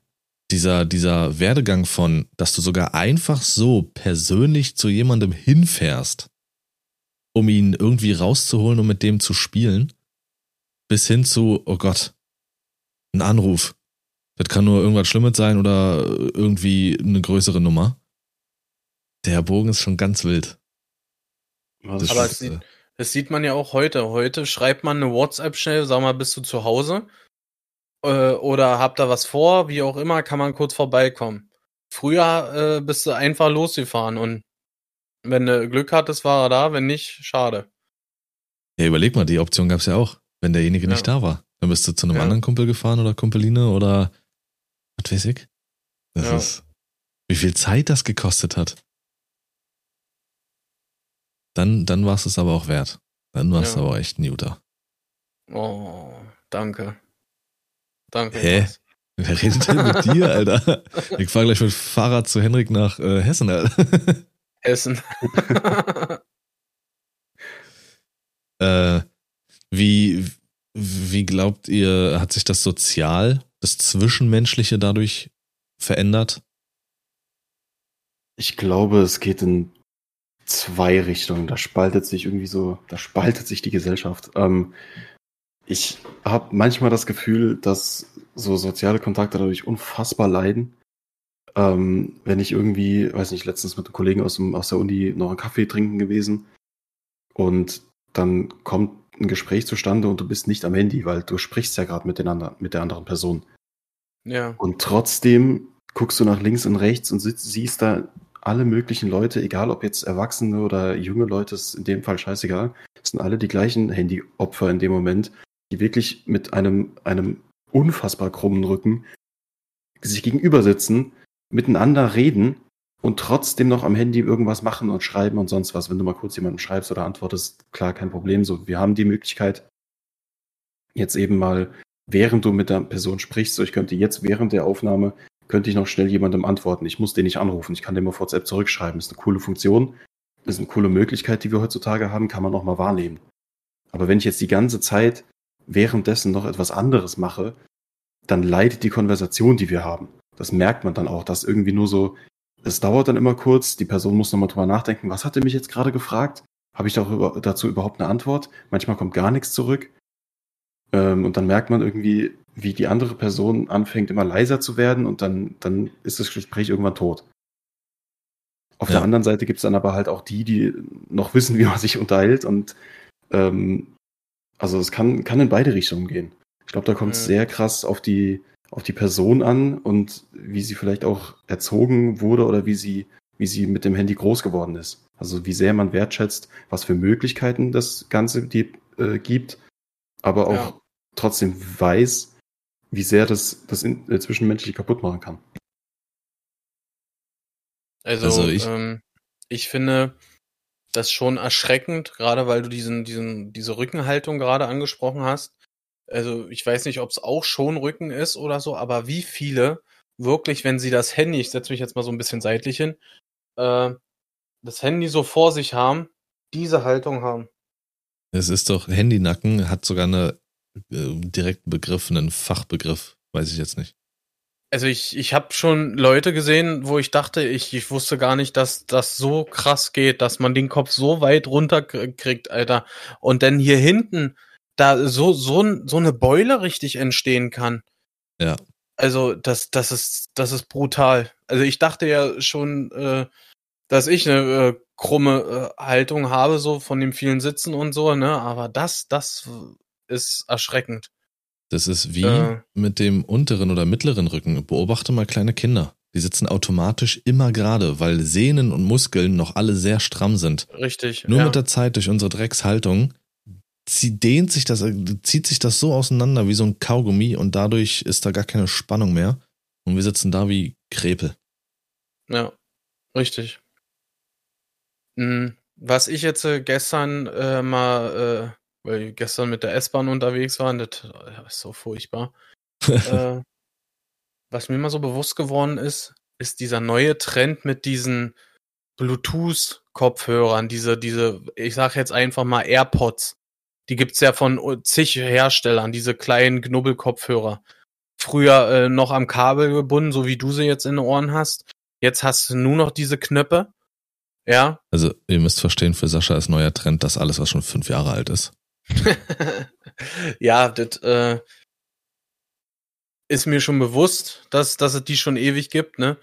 dieser, dieser Werdegang von, dass du sogar einfach so persönlich zu jemandem hinfährst, um ihn irgendwie rauszuholen und mit dem zu spielen, bis hin zu, oh Gott, ein Anruf. Das kann nur irgendwas Schlimmes sein oder irgendwie eine größere Nummer. Der Bogen ist schon ganz wild. Das Aber es sieht- Das sieht man ja auch heute. Heute schreibt man eine WhatsApp schnell, sag mal, bist du zu Hause? Äh, oder habt da was vor? Wie auch immer, kann man kurz vorbeikommen. Früher äh, bist du einfach losgefahren und wenn du Glück hattest, war er da, wenn nicht, schade. Ja, überleg mal, die Option gab's ja auch, wenn derjenige Ja. nicht da war. Dann bist du zu einem Ja. anderen Kumpel gefahren oder Kumpeline oder was weiß ich. Das Ja. ist, wie viel Zeit das gekostet hat. Dann, dann war es es aber auch wert. Dann war es Ja. aber auch echt ein Juter. Oh, danke. Danke. Hä? Jonas. Wer redet denn mit dir, Alter? Ich fahr gleich mit Fahrrad zu Henrik nach äh, Hessen, Alter. Essen. Äh, wie, wie glaubt ihr, hat sich das Sozial, das Zwischenmenschliche dadurch verändert? Ich glaube, es geht in zwei Richtungen. Da spaltet sich irgendwie so, da spaltet sich die Gesellschaft. Ähm, ich habe manchmal das Gefühl, dass so soziale Kontakte dadurch unfassbar leiden. Ähm, wenn ich irgendwie, weiß nicht, letztens mit einem Kollegen aus, dem, aus der Uni noch einen Kaffee trinken gewesen und dann kommt ein Gespräch zustande und du bist nicht am Handy, weil du sprichst ja gerade mit, den anderen- mit der anderen Person. ja. Und trotzdem guckst du nach links und rechts und siehst da alle möglichen Leute, egal ob jetzt Erwachsene oder junge Leute, ist in dem Fall scheißegal. Sind alle die gleichen Handyopfer in dem Moment, die wirklich mit einem, einem unfassbar krummen Rücken sich gegenüber sitzen, miteinander reden und trotzdem noch am Handy irgendwas machen und schreiben und sonst was. Wenn du mal kurz jemandem schreibst oder antwortest, klar, kein Problem. So, wir haben die Möglichkeit, jetzt eben mal, während du mit der Person sprichst, so ich könnte jetzt während der Aufnahme, könnte ich noch schnell jemandem antworten. Ich muss den nicht anrufen. Ich kann dem auf WhatsApp zurückschreiben. ist eine coole Funktion. ist eine coole Möglichkeit, die wir heutzutage haben, kann man auch mal wahrnehmen. Aber wenn ich jetzt die ganze Zeit währenddessen noch etwas anderes mache, dann leidet die Konversation, die wir haben. Das merkt man dann auch, dass irgendwie nur so, es dauert dann immer kurz, die Person muss nochmal drüber nachdenken, was hat er mich jetzt gerade gefragt? habe ich darüber, dazu überhaupt eine Antwort? Manchmal kommt gar nichts zurück. Ähm, und dann merkt man irgendwie, wie die andere Person anfängt, immer leiser zu werden und dann, dann ist das Gespräch irgendwann tot. Auf ja. der anderen Seite gibt es dann aber halt auch die, die noch wissen, wie man sich unterhält und ähm, also es kann, kann in beide Richtungen gehen. Ich glaube, da kommt es mhm. sehr krass auf die, auf die Person an und wie sie vielleicht auch erzogen wurde oder wie sie, wie sie mit dem Handy groß geworden ist. Also wie sehr man wertschätzt, was für Möglichkeiten das Ganze die, äh, gibt, aber auch ja. trotzdem weiß, wie sehr das das in, äh, Zwischenmenschliche kaputt machen kann. Also, also ich, ähm, ich finde das schon erschreckend, gerade weil du diesen, diesen, diese Rückenhaltung gerade angesprochen hast. Also ich weiß nicht, ob es auch schon Rücken ist oder so, aber wie viele wirklich, wenn sie das Handy, ich setze mich jetzt mal so ein bisschen seitlich hin, äh, das Handy so vor sich haben, diese Haltung haben. Es ist doch, Handynacken hat sogar eine direkten Begriff, einen Fachbegriff, weiß ich jetzt nicht. Also ich, ich habe schon Leute gesehen, wo ich dachte, ich, ich wusste gar nicht, dass das so krass geht, dass man den Kopf so weit runter kriegt, Alter. Und dann hier hinten da so, so, so eine Beule richtig entstehen kann. Ja. Also das, das ist, das ist brutal. Also ich dachte ja schon, äh, dass ich eine äh, krumme äh, Haltung habe, so von dem vielen Sitzen und so, ne? Aber das, das ist erschreckend. Das ist wie äh, mit dem unteren oder mittleren Rücken. Beobachte mal kleine Kinder. Die sitzen automatisch immer gerade, weil Sehnen und Muskeln noch alle sehr stramm sind. Richtig. Nur ja. mit der Zeit durch unsere Dreckshaltung dehnt sich das, zieht sich das so auseinander wie so ein Kaugummi und dadurch ist da gar keine Spannung mehr. Und wir sitzen da wie Krepel. Ja, richtig. Hm, was ich jetzt äh, gestern äh, mal, äh, weil ich gestern mit der S-Bahn unterwegs war, das ist so furchtbar. äh, was mir immer so bewusst geworden ist, ist dieser neue Trend mit diesen Bluetooth-Kopfhörern, diese, diese, ich sag jetzt einfach mal AirPods. Die gibt's ja von zig Herstellern, diese kleinen Knubbelkopfhörer. Früher äh, noch am Kabel gebunden, so wie du sie jetzt in den Ohren hast. Jetzt hast du nur noch diese Knöpfe ja. Also ihr müsst verstehen, für Sascha ist neuer Trend, dass alles, was schon fünf Jahre alt ist. ja, das äh, ist mir schon bewusst, dass, dass es die schon ewig gibt, ne?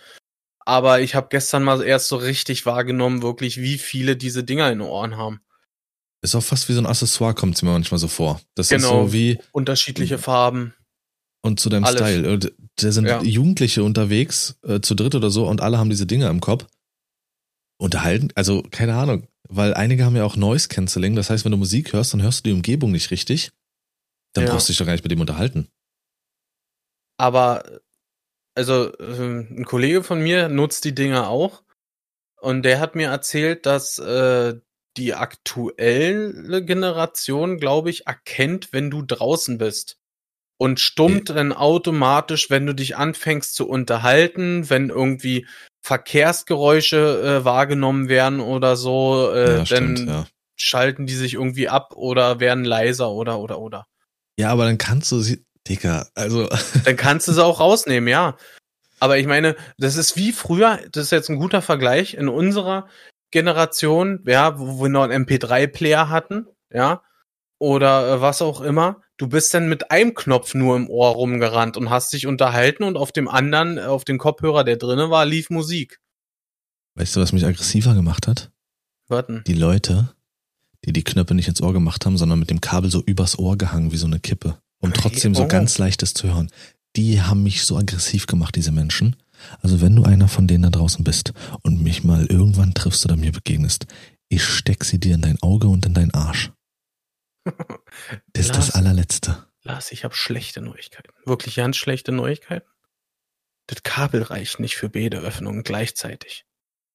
Aber ich habe gestern mal erst so richtig wahrgenommen, wirklich, wie viele diese Dinger in den Ohren haben. Ist auch fast wie so ein Accessoire, kommt es mir manchmal so vor. Das genau, ist so wie. Unterschiedliche Farben. Und zu deinem Alles. Style. Da sind ja. Jugendliche unterwegs, äh, zu dritt oder so, und alle haben diese Dinger im Kopf unterhalten, also keine Ahnung, weil einige haben ja auch Noise Cancelling, das heißt, wenn du Musik hörst, dann hörst du die Umgebung nicht richtig, dann ja. brauchst du dich doch gar nicht mit dem unterhalten. Aber, also, ähm, ein Kollege von mir nutzt die Dinger auch und der hat mir erzählt, dass äh, die aktuelle Generation, glaube ich, erkennt, wenn du draußen bist und stummt dann automatisch, wenn du dich anfängst zu unterhalten, wenn irgendwie Verkehrsgeräusche äh, wahrgenommen werden oder so, äh, ja, dann stimmt, ja. schalten die sich irgendwie ab oder werden leiser oder oder oder. Ja, aber dann kannst du sie, Dicker, also. Dann kannst du sie auch rausnehmen, ja. Aber ich meine, das ist wie früher, das ist jetzt ein guter Vergleich, in unserer Generation, ja, wo wir noch einen MP3-Player hatten, ja, oder äh, was auch immer, du bist dann mit einem Knopf nur im Ohr rumgerannt und hast dich unterhalten und auf dem anderen, äh, auf dem Kopfhörer, der drinnen war, lief Musik. Weißt du, was mich aggressiver gemacht hat? Warten. Die Leute, die die Knöpfe nicht ins Ohr gemacht haben, sondern mit dem Kabel so übers Ohr gehangen wie so eine Kippe, um trotzdem so oh. ganz leichtes zu hören. Die haben mich so aggressiv gemacht, diese Menschen. Also wenn du einer von denen da draußen bist und mich mal irgendwann triffst oder mir begegnest, ich steck sie dir in dein Auge und in deinen Arsch. Das ist Lars, das allerletzte. Lars, ich habe schlechte Neuigkeiten. Wirklich ganz schlechte Neuigkeiten. Das Kabel reicht nicht für beide Öffnungen gleichzeitig.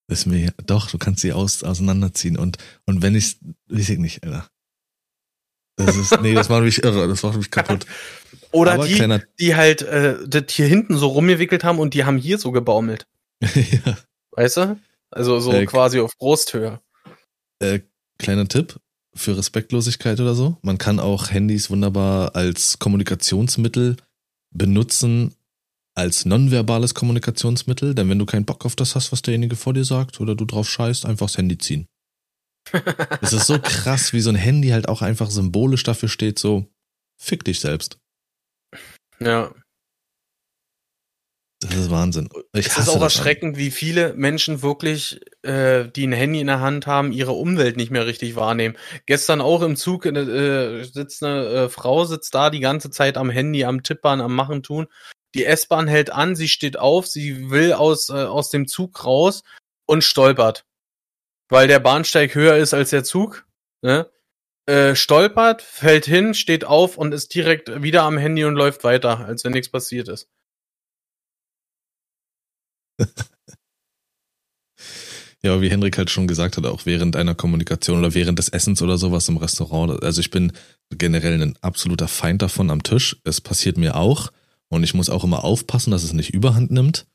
Wissen wir ja. Doch, du kannst sie aus, auseinanderziehen und, und wenn ich, weiß ich nicht, Alter. Das ist, nee, das macht mich irre, das macht mich kaputt. Oder Aber die, die halt äh, das hier hinten so rumgewickelt haben und die haben hier so gebaumelt. ja. Weißt du? Also so äh, quasi auf Brusthöhe. Äh, kleiner Tipp, für Respektlosigkeit oder so. Man kann auch Handys wunderbar als Kommunikationsmittel benutzen, als nonverbales Kommunikationsmittel, denn wenn du keinen Bock auf das hast, was derjenige vor dir sagt, oder du drauf scheißt, einfach das Handy ziehen. Es ist so krass, wie so ein Handy halt auch einfach symbolisch dafür steht, so, fick dich selbst. Ja. Das ist Wahnsinn. Ich es ist auch erschreckend, wie viele Menschen wirklich, äh, die ein Handy in der Hand haben, ihre Umwelt nicht mehr richtig wahrnehmen. Gestern auch im Zug äh, sitzt eine äh, Frau, sitzt da die ganze Zeit am Handy, am Tippern, am Machen tun. Die S-Bahn hält an, sie steht auf, sie will aus, äh, aus dem Zug raus und stolpert. Weil der Bahnsteig höher ist als der Zug. Ne? Äh, stolpert, fällt hin, steht auf und ist direkt wieder am Handy und läuft weiter, als wenn nichts passiert ist. Ja, wie Henrik halt schon gesagt hat, auch während einer Kommunikation oder während des Essens oder sowas im Restaurant. Also ich bin generell ein absoluter Feind davon am Tisch. Es passiert mir auch und ich muss auch immer aufpassen, dass es nicht überhand nimmt.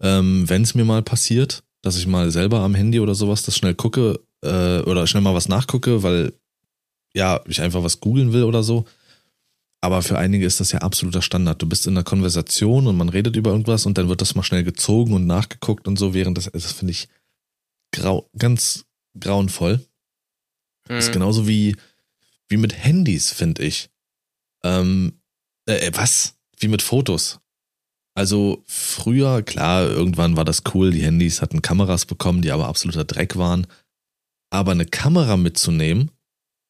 Ähm, Wenn es mir mal passiert, dass ich mal selber am Handy oder sowas das schnell gucke äh, oder schnell mal was nachgucke, weil ja, ich einfach was googeln will oder so. Aber für einige ist das ja absoluter Standard. Du bist in einer Konversation und man redet über irgendwas und dann wird das mal schnell gezogen und nachgeguckt und so, während das, das finde ich grau, ganz grauenvoll. Hm. Das ist genauso wie, wie mit Handys, finde ich. Ähm, äh, was? Wie mit Fotos. Also früher, klar, irgendwann war das cool, die Handys hatten Kameras bekommen, die aber absoluter Dreck waren. Aber eine Kamera mitzunehmen,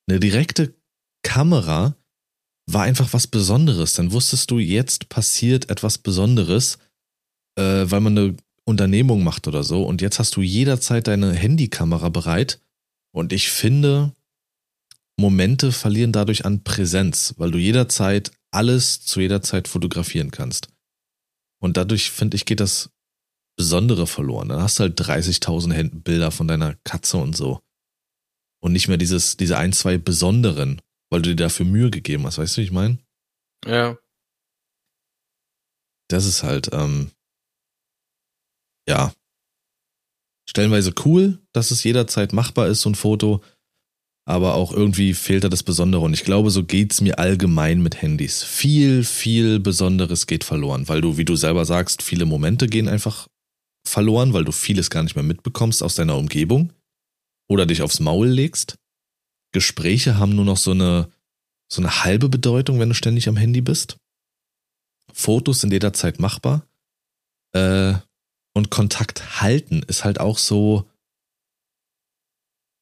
eine direkte Kamera, war einfach was Besonderes. Dann wusstest du, jetzt passiert etwas Besonderes, äh, weil man eine Unternehmung macht oder so. Und jetzt hast du jederzeit deine Handykamera bereit. Und ich finde, Momente verlieren dadurch an Präsenz, weil du jederzeit alles zu jeder Zeit fotografieren kannst. Und dadurch, finde ich, geht das Besondere verloren. Dann hast du halt 30.000 Bilder von deiner Katze und so. Und nicht mehr dieses, diese ein, zwei Besonderen, weil du dir dafür Mühe gegeben hast. Weißt du, wie ich meine? Ja. Das ist halt, ähm, ja, stellenweise cool, dass es jederzeit machbar ist, so ein Foto, aber auch irgendwie fehlt da das Besondere. Und ich glaube, so geht's mir allgemein mit Handys. Viel, viel Besonderes geht verloren, weil du, wie du selber sagst, viele Momente gehen einfach verloren, weil du vieles gar nicht mehr mitbekommst aus deiner Umgebung oder dich aufs Maul legst. Gespräche haben nur noch so eine, so eine halbe Bedeutung, wenn du ständig am Handy bist. Fotos sind jederzeit machbar. Äh, und Kontakt halten ist halt auch so,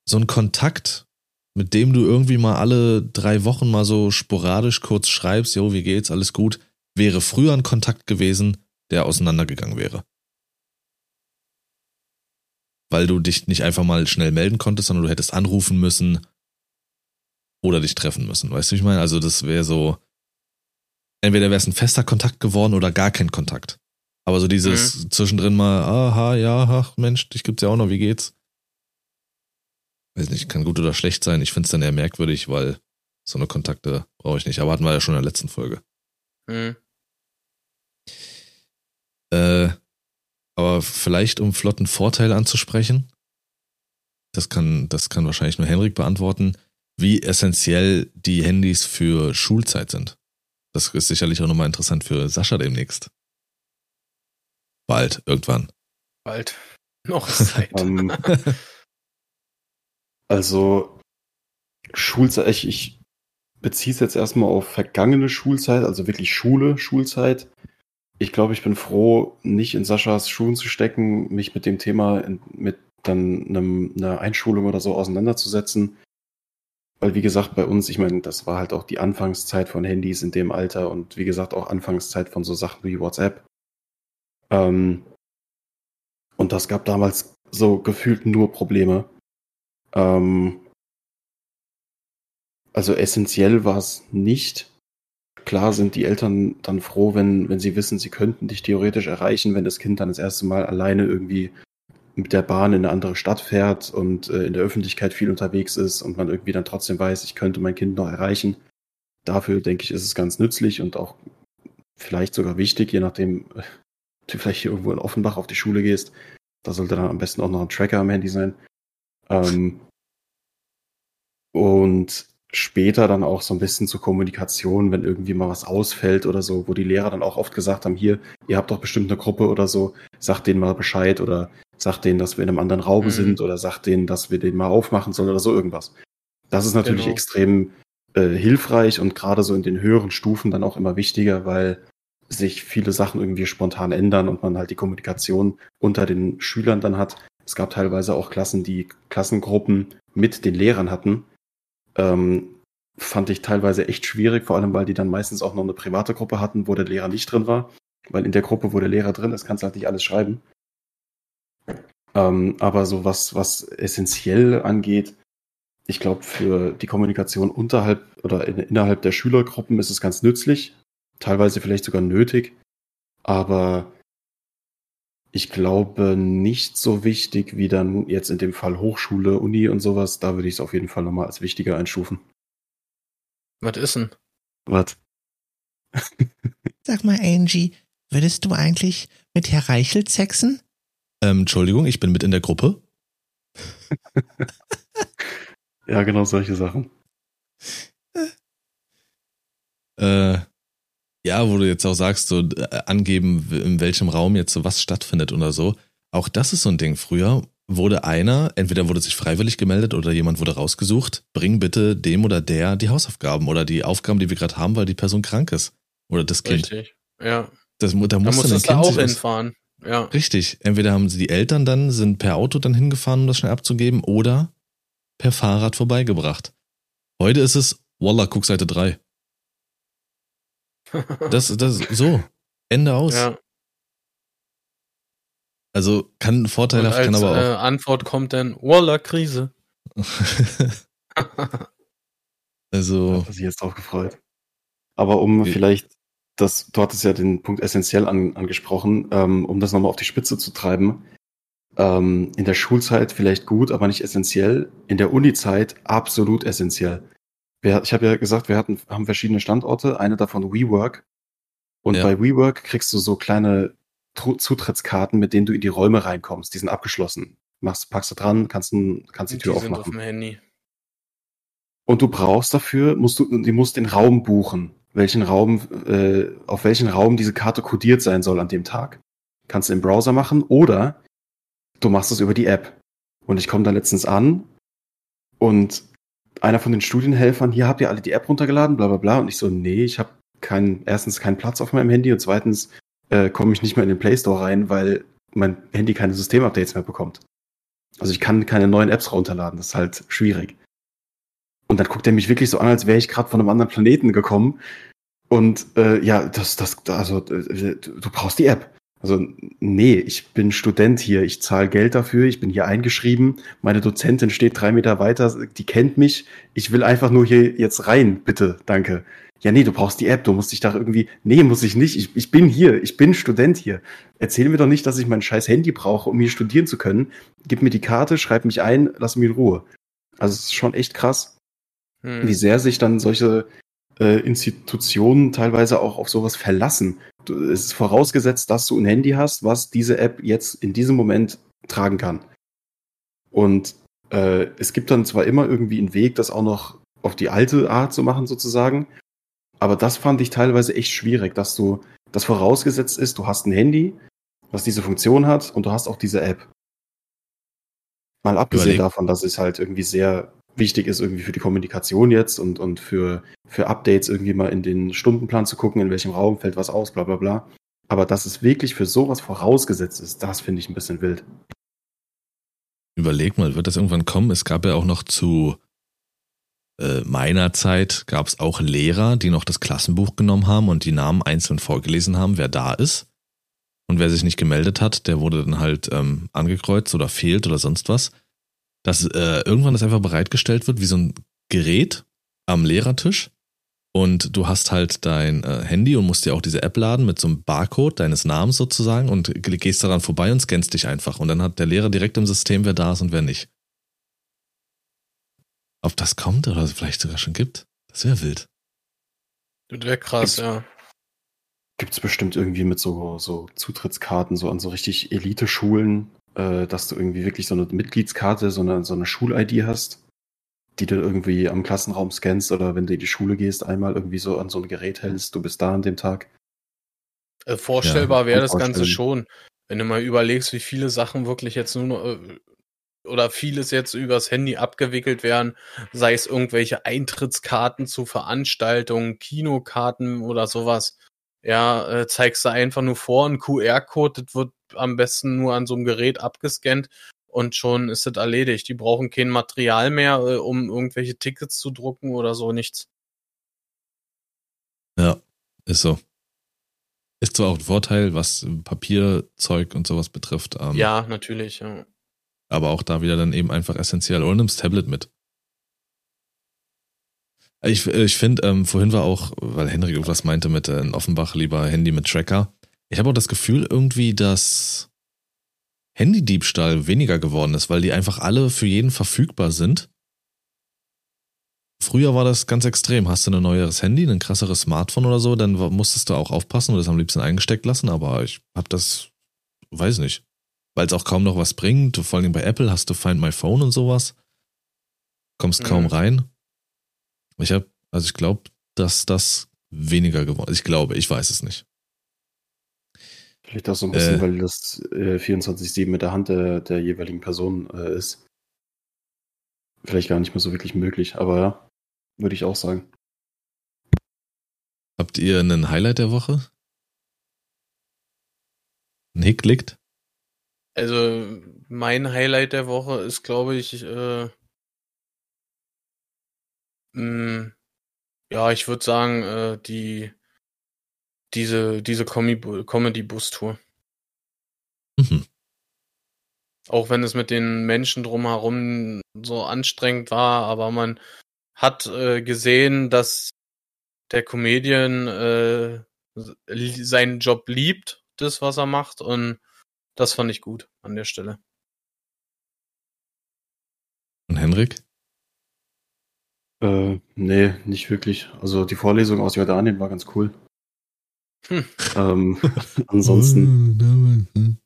so ein Kontakt, mit dem du irgendwie mal alle drei Wochen mal so sporadisch kurz schreibst, jo, wie geht's, alles gut, wäre früher ein Kontakt gewesen, der auseinandergegangen wäre. Weil du dich nicht einfach mal schnell melden konntest, sondern du hättest anrufen müssen oder dich treffen müssen. Weißt du, wie ich meine? Also das wäre so, entweder wäre es ein fester Kontakt geworden oder gar kein Kontakt. Aber so dieses mhm. zwischendrin mal, aha, ja, ach Mensch, dich gibt's ja auch noch, wie geht's? Weiß nicht, kann gut oder schlecht sein. Ich find's dann eher merkwürdig, weil so eine Kontakte brauche ich nicht. Aber hatten wir ja schon in der letzten Folge. Mhm. Äh, aber vielleicht um flotten Vorteil anzusprechen, das kann, das kann wahrscheinlich nur Henrik beantworten, wie essentiell die Handys für Schulzeit sind. Das ist sicherlich auch nochmal interessant für Sascha demnächst. Bald, irgendwann. Bald. Noch Zeit. Ähm, also, Schulzeit, ich, ich beziehe es jetzt erstmal auf vergangene Schulzeit, also wirklich Schule, Schulzeit. Ich glaube, ich bin froh, nicht in Saschas Schuhen zu stecken, mich mit dem Thema in, mit dann einem, einer Einschulung oder so auseinanderzusetzen. Weil, wie gesagt, bei uns, ich meine, das war halt auch die Anfangszeit von Handys in dem Alter und wie gesagt auch Anfangszeit von so Sachen wie WhatsApp. Ähm, und das gab damals so gefühlt nur Probleme. Ähm, also essentiell war es nicht. Klar sind die Eltern dann froh, wenn, wenn sie wissen, sie könnten dich theoretisch erreichen, wenn das Kind dann das erste Mal alleine irgendwie mit der Bahn in eine andere Stadt fährt und äh, in der Öffentlichkeit viel unterwegs ist und man irgendwie dann trotzdem weiß, ich könnte mein Kind noch erreichen. Dafür denke ich, ist es ganz nützlich und auch vielleicht sogar wichtig, je nachdem, du vielleicht hier irgendwo in Offenbach auf die Schule gehst, da sollte dann am besten auch noch ein Tracker am Handy sein. Ähm, und später dann auch so ein bisschen zur Kommunikation, wenn irgendwie mal was ausfällt oder so, wo die Lehrer dann auch oft gesagt haben, hier, ihr habt doch bestimmt eine Gruppe oder so, sagt denen mal Bescheid oder sagt denen, dass wir in einem anderen Raum Mhm. sind oder sagt denen, dass wir den mal aufmachen sollen oder so irgendwas. Das ist natürlich Genau. extrem äh, hilfreich und gerade so in den höheren Stufen dann auch immer wichtiger, weil sich viele Sachen irgendwie spontan ändern und man halt die Kommunikation unter den Schülern dann hat. Es gab teilweise auch Klassen, die Klassengruppen mit den Lehrern hatten. Ähm, fand ich teilweise echt schwierig, vor allem weil die dann meistens auch noch eine private Gruppe hatten, wo der Lehrer nicht drin war. Weil in der Gruppe, wo der Lehrer drin ist, kannst du halt nicht alles schreiben. Ähm, aber so was, was essentiell angeht, ich glaube, für die Kommunikation unterhalb oder in, innerhalb der Schülergruppen ist es ganz nützlich, teilweise vielleicht sogar nötig, aber ich glaube nicht so wichtig wie dann jetzt in dem Fall Hochschule, Uni und sowas. Da würde ich es auf jeden Fall nochmal als wichtiger einstufen. Was ist denn? Was? Sag mal, Angie, würdest du eigentlich mit Herr Reichelt sexen? Ähm, Entschuldigung, ich bin mit in der Gruppe. Ja, genau solche Sachen. Äh, ja, wo du jetzt auch sagst, so äh, angeben, in welchem Raum jetzt so was stattfindet oder so. Auch das ist so ein Ding. Früher wurde einer, entweder wurde sich freiwillig gemeldet oder jemand wurde rausgesucht, bring bitte dem oder der die Hausaufgaben oder die Aufgaben, die wir gerade haben, weil die Person krank ist. Oder das Kind. Richtig. Ja. Das, da Da muss dann du Kind auch sich aus- hinfahren. Ja. Richtig. Entweder haben sie die Eltern dann, sind per Auto dann hingefahren, um das schnell abzugeben, oder per Fahrrad vorbeigebracht. Heute ist es, Wallah, guck Seite 3. Das, das, so. Ende aus. ja. Also kann vorteilhaft, als kann aber äh, Antwort kommt dann, Walla, Krise. auch. also, Hat sich jetzt drauf gefreut. Aber um Wie- vielleicht, das, du hattest ja den Punkt essentiell an, angesprochen, ähm, um das nochmal auf die Spitze zu treiben. Ähm, in der Schulzeit vielleicht gut, aber nicht essentiell. In der Uni-Zeit absolut essentiell. Wir, ich habe ja gesagt, wir hatten, haben verschiedene Standorte, eine davon WeWork. Und Ja. bei WeWork kriegst du so kleine Zutrittskarten, mit denen du in die Räume reinkommst. Die sind abgeschlossen. Machst, packst du dran, kannst, kannst die Die Tür sind auf aufmachen. dem Handy. Und du brauchst dafür, musst du, du musst den Raum buchen, welchen Raum, äh, auf welchen Raum diese Karte kodiert sein soll an dem Tag. Kannst du im Browser machen oder du machst es über die App. Und ich komme da letztens an und einer von den Studienhelfern, hier habt ihr alle die App runtergeladen, bla bla bla. Und ich so, nee, ich habe kein, erstens keinen Platz auf meinem Handy und zweitens äh, komme ich nicht mehr in den Play Store rein, weil mein Handy keine Systemupdates mehr bekommt. Also ich kann keine neuen Apps runterladen, das ist halt schwierig. Und dann guckt er mich wirklich so an, als wäre ich gerade von einem anderen Planeten gekommen. Und äh, ja, das, das, also äh, du brauchst die App. Also nee, ich bin Student hier, ich zahle Geld dafür, ich bin hier eingeschrieben, meine Dozentin steht drei Meter weiter, die kennt mich, ich will einfach nur hier jetzt rein, bitte, danke. Ja, nee, du brauchst die App, du musst dich da irgendwie, nee, muss ich nicht, ich, ich bin hier, ich bin Student hier. Erzähl mir doch nicht, dass ich mein scheiß Handy brauche, um hier studieren zu können. Gib mir die Karte, schreib mich ein, lass mich in Ruhe. Also es ist schon echt krass, Hm. wie sehr sich dann solche äh, Institutionen teilweise auch auf sowas verlassen. Du, es ist vorausgesetzt, dass du ein Handy hast, was diese App jetzt in diesem Moment tragen kann. Und äh, es gibt dann zwar immer irgendwie einen Weg, das auch noch auf die alte Art zu machen, sozusagen. Aber das fand ich teilweise echt schwierig, dass du das vorausgesetzt ist, du hast ein Handy, was diese Funktion hat und du hast auch diese App. Mal abgesehen Überleg- davon, dass es halt irgendwie sehr wichtig ist, irgendwie für die Kommunikation jetzt und, und für, für Updates irgendwie mal in den Stundenplan zu gucken, in welchem Raum fällt was aus, bla bla bla. Aber dass es wirklich für sowas vorausgesetzt ist, das finde ich ein bisschen wild. überleg mal, wird das irgendwann kommen? Es gab ja auch noch zu äh, meiner Zeit, gab es auch Lehrer, die noch das Klassenbuch genommen haben und die Namen einzeln vorgelesen haben, wer da ist. Und wer sich nicht gemeldet hat, der wurde dann halt ähm, angekreuzt oder fehlt oder sonst was. Dass äh, irgendwann das einfach bereitgestellt wird wie so ein Gerät am Lehrertisch. Und du hast halt dein äh, Handy und musst dir auch diese App laden mit so einem Barcode deines Namens sozusagen und ge- gehst daran vorbei und scannst dich einfach. Und dann hat der Lehrer direkt im System, wer da ist und wer nicht. Ob das kommt oder es vielleicht sogar schon gibt, das wäre wild. Das wäre krass, Gibt's- ja. Gibt es bestimmt irgendwie mit so, so Zutrittskarten, so an so richtig Elite-Schulen, äh, dass du irgendwie wirklich so eine Mitgliedskarte, so eine, so eine Schul-ID hast, die du irgendwie am Klassenraum scannst oder wenn du in die Schule gehst, einmal irgendwie so an so ein Gerät hältst, du bist da an dem Tag. Äh, vorstellbar Ja, wäre das Ganze schon. Wenn du mal überlegst, wie viele Sachen wirklich jetzt nur noch, äh, oder vieles jetzt übers Handy abgewickelt werden, sei es irgendwelche Eintrittskarten zu Veranstaltungen, Kinokarten oder sowas. Ja, äh, zeigst du einfach nur vor, ein QR-Code, das wird am besten nur an so einem Gerät abgescannt und schon ist das erledigt. Die brauchen kein Material mehr, äh, um irgendwelche Tickets zu drucken oder so, nichts. Ja, ist so. Ist zwar auch ein Vorteil, was Papierzeug und sowas betrifft. Ähm, ja, natürlich, ja. Aber auch da wieder dann eben einfach essentiell. Oder nimmst Tablet mit. Ich, ich finde, ähm, vorhin war auch, weil Henrik irgendwas meinte mit äh, in Offenbach lieber Handy mit Tracker. Ich habe auch das Gefühl irgendwie, dass Handydiebstahl weniger geworden ist, weil die einfach alle für jeden verfügbar sind. Früher war das ganz extrem. Hast du ein neueres Handy, ein krasseres Smartphone oder so, dann musstest du auch aufpassen und das am liebsten eingesteckt lassen, aber ich hab das, weiß nicht, weil es auch kaum noch was bringt. Vor allem bei Apple hast du Find My Phone und sowas. Kommst kaum Mhm. rein. Ich habe, also ich glaube, dass das weniger geworden ist. Ich glaube, ich weiß es nicht. Vielleicht auch so ein bisschen, Äh. weil das äh, 24-7 mit der Hand der, der jeweiligen Person äh, ist. Vielleicht gar nicht mehr so wirklich möglich, aber ja, würde ich auch sagen. Habt ihr einen Highlight der Woche? Nick liegt? Also mein Highlight der Woche ist, glaube ich, äh, mh, ja, ich würde sagen, äh, die diese diese Comedy-Bus-Tour. Mhm. Auch wenn es mit den Menschen drumherum so anstrengend war, aber man hat äh, gesehen, dass der Comedian äh, seinen Job liebt, das, was er macht, und das fand ich gut an der Stelle. Und Henrik? Äh, nee, nicht wirklich. Also die Vorlesung aus Jordanien war ganz cool. Hm. Ähm, ansonsten,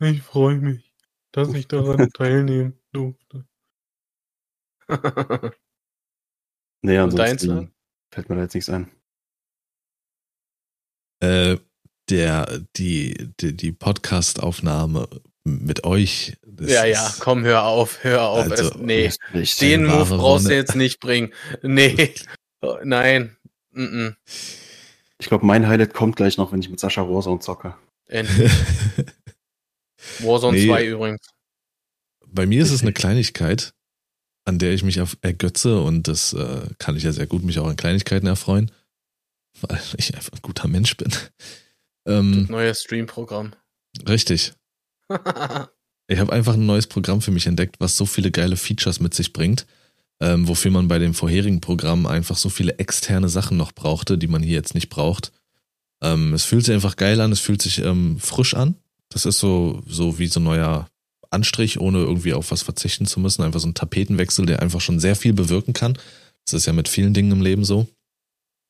Ich freue mich, dass ich daran teilnehmen durfte. deins, ansonsten fällt mir da jetzt nichts ein. Äh, der, die, die, die Podcast-Aufnahme mit euch. das ja, ja, komm, hör auf, hör auf. Also, es, nee, den Move brauchst du jetzt nicht bringen. Nee, Oh, nein. Mm -mm. Ich glaube, mein Highlight kommt gleich noch, wenn ich mit Sascha Warzone zocke. Endlich. Warzone Nee. 2 übrigens. Bei mir ist es eine Kleinigkeit, an der ich mich auf ergötze und das äh, kann ich ja sehr gut mich auch an Kleinigkeiten erfreuen, weil ich einfach ein guter Mensch bin. Ähm, Neues Stream-Programm. richtig. Ich habe einfach ein neues Programm für mich entdeckt, was so viele geile Features mit sich bringt, ähm, wofür man bei dem vorherigen Programm einfach so viele externe Sachen noch brauchte, die man hier jetzt nicht braucht. Ähm, es fühlt sich einfach geil an, es fühlt sich ähm, frisch an. Das ist so, so wie so ein neuer Anstrich, ohne irgendwie auf was verzichten zu müssen. Einfach so ein Tapetenwechsel, der einfach schon sehr viel bewirken kann. Das ist ja mit vielen Dingen im Leben so.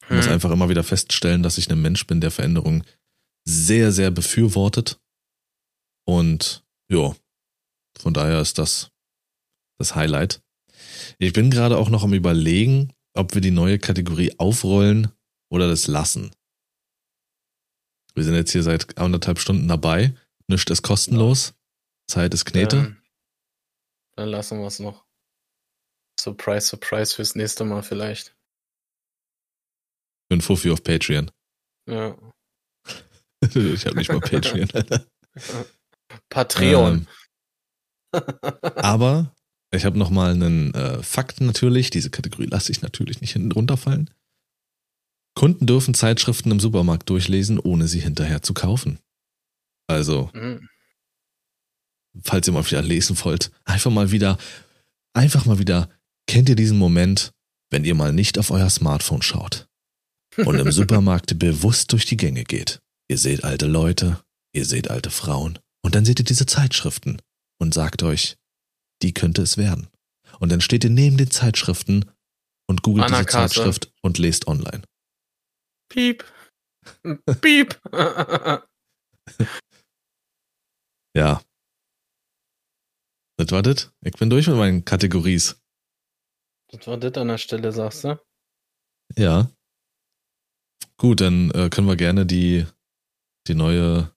Ich muss Hm. einfach immer wieder feststellen, dass ich ein Mensch bin, der Veränderung sehr, sehr befürwortet. Und ja, von daher ist das das Highlight. Ich bin gerade auch noch am überlegen, ob wir die neue Kategorie aufrollen oder das lassen. Wir sind jetzt hier seit anderthalb Stunden dabei. Nichts ist kostenlos. Zeit ist Knete. Ähm, dann lassen wir es noch. Surprise, surprise fürs nächste Mal vielleicht. Für ein Fuffi auf Patreon. Ja. ich habe nicht mal Patreon. Patreon. Ähm, aber ich habe noch mal einen äh, Fakt natürlich. Diese Kategorie lasse ich natürlich nicht hinten runterfallen. Kunden dürfen Zeitschriften im Supermarkt durchlesen, ohne sie hinterher zu kaufen. Also, Mhm. falls ihr mal wieder lesen wollt, einfach mal wieder, einfach mal wieder, kennt ihr diesen Moment, wenn ihr mal nicht auf euer Smartphone schaut und im Supermarkt bewusst durch die Gänge geht? Ihr seht alte Leute, ihr seht alte Frauen und dann seht ihr diese Zeitschriften und sagt euch, die könnte es werden. Und dann steht ihr neben den Zeitschriften und googelt An der diese Kasse. Zeitschrift und lest online. Piep. Piep. Ja. Das war das. Ich bin durch mit meinen Kategories. das war das an der Stelle, sagst du? Ja. Gut, dann äh, können wir gerne die, die neue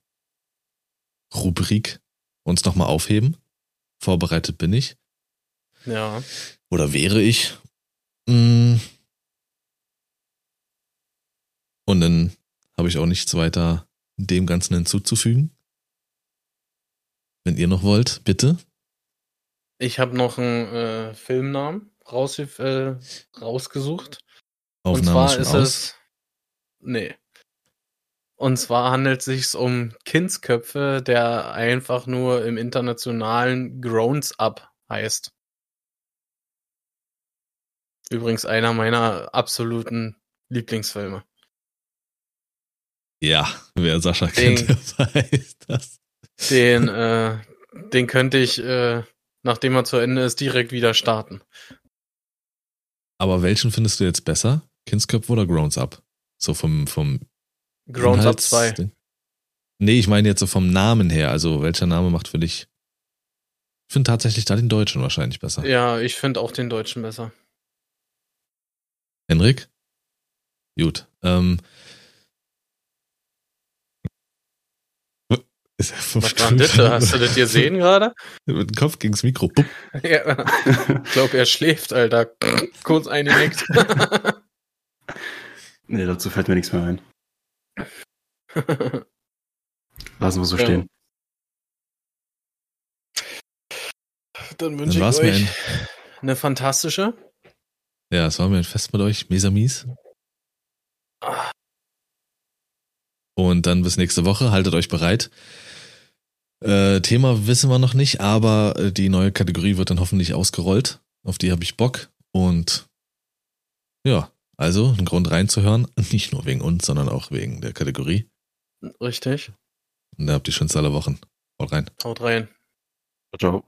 Rubrik uns nochmal aufheben. Vorbereitet bin ich. Ja. Oder wäre ich. Mm. Und dann habe ich auch nichts weiter dem Ganzen hinzuzufügen. Wenn ihr noch wollt, bitte. Ich habe noch einen äh, Filmnamen raus, äh, rausgesucht. Aufnahme Und zwar ist aus. es. Nee. Und zwar handelt es sich um Kindsköpfe, der einfach nur im internationalen Groans Up heißt. Übrigens einer meiner absoluten Lieblingsfilme. Ja, wer Sascha Den- kennt, der weiß das. Den, äh, den könnte ich, äh, nachdem er zu Ende ist, direkt wieder starten. Aber welchen findest du jetzt besser? Kindsköpfe oder Grown Up? So vom, vom Groans Up Inhalts- 2. Nee, ich meine jetzt so vom Namen her. Also welcher Name macht für dich? Ich finde tatsächlich da den Deutschen wahrscheinlich besser. Ja, ich finde auch den Deutschen besser. Henrik? Gut. Ähm, er Was war das? Hast du das gesehen gerade? Mit dem Kopf gegens Mikro. Bupp. ja, ich glaube, er schläft, Alter. Kurz eingenickt. nee, dazu fällt mir nichts mehr ein. Lassen wir so Ja. stehen. Dann wünsche ich euch ein, eine fantastische. ja, es war mir ein Fest mit euch. Mesamis. Und dann bis nächste Woche. Haltet euch bereit. Äh, Thema wissen wir noch nicht, aber äh, die neue Kategorie wird dann hoffentlich ausgerollt. Auf die habe ich Bock. Und ja, also ein Grund reinzuhören. Nicht nur wegen uns, sondern auch wegen der Kategorie. Richtig. Und da habt ihr schönste aller Wochen. Haut rein. Haut rein. Ciao.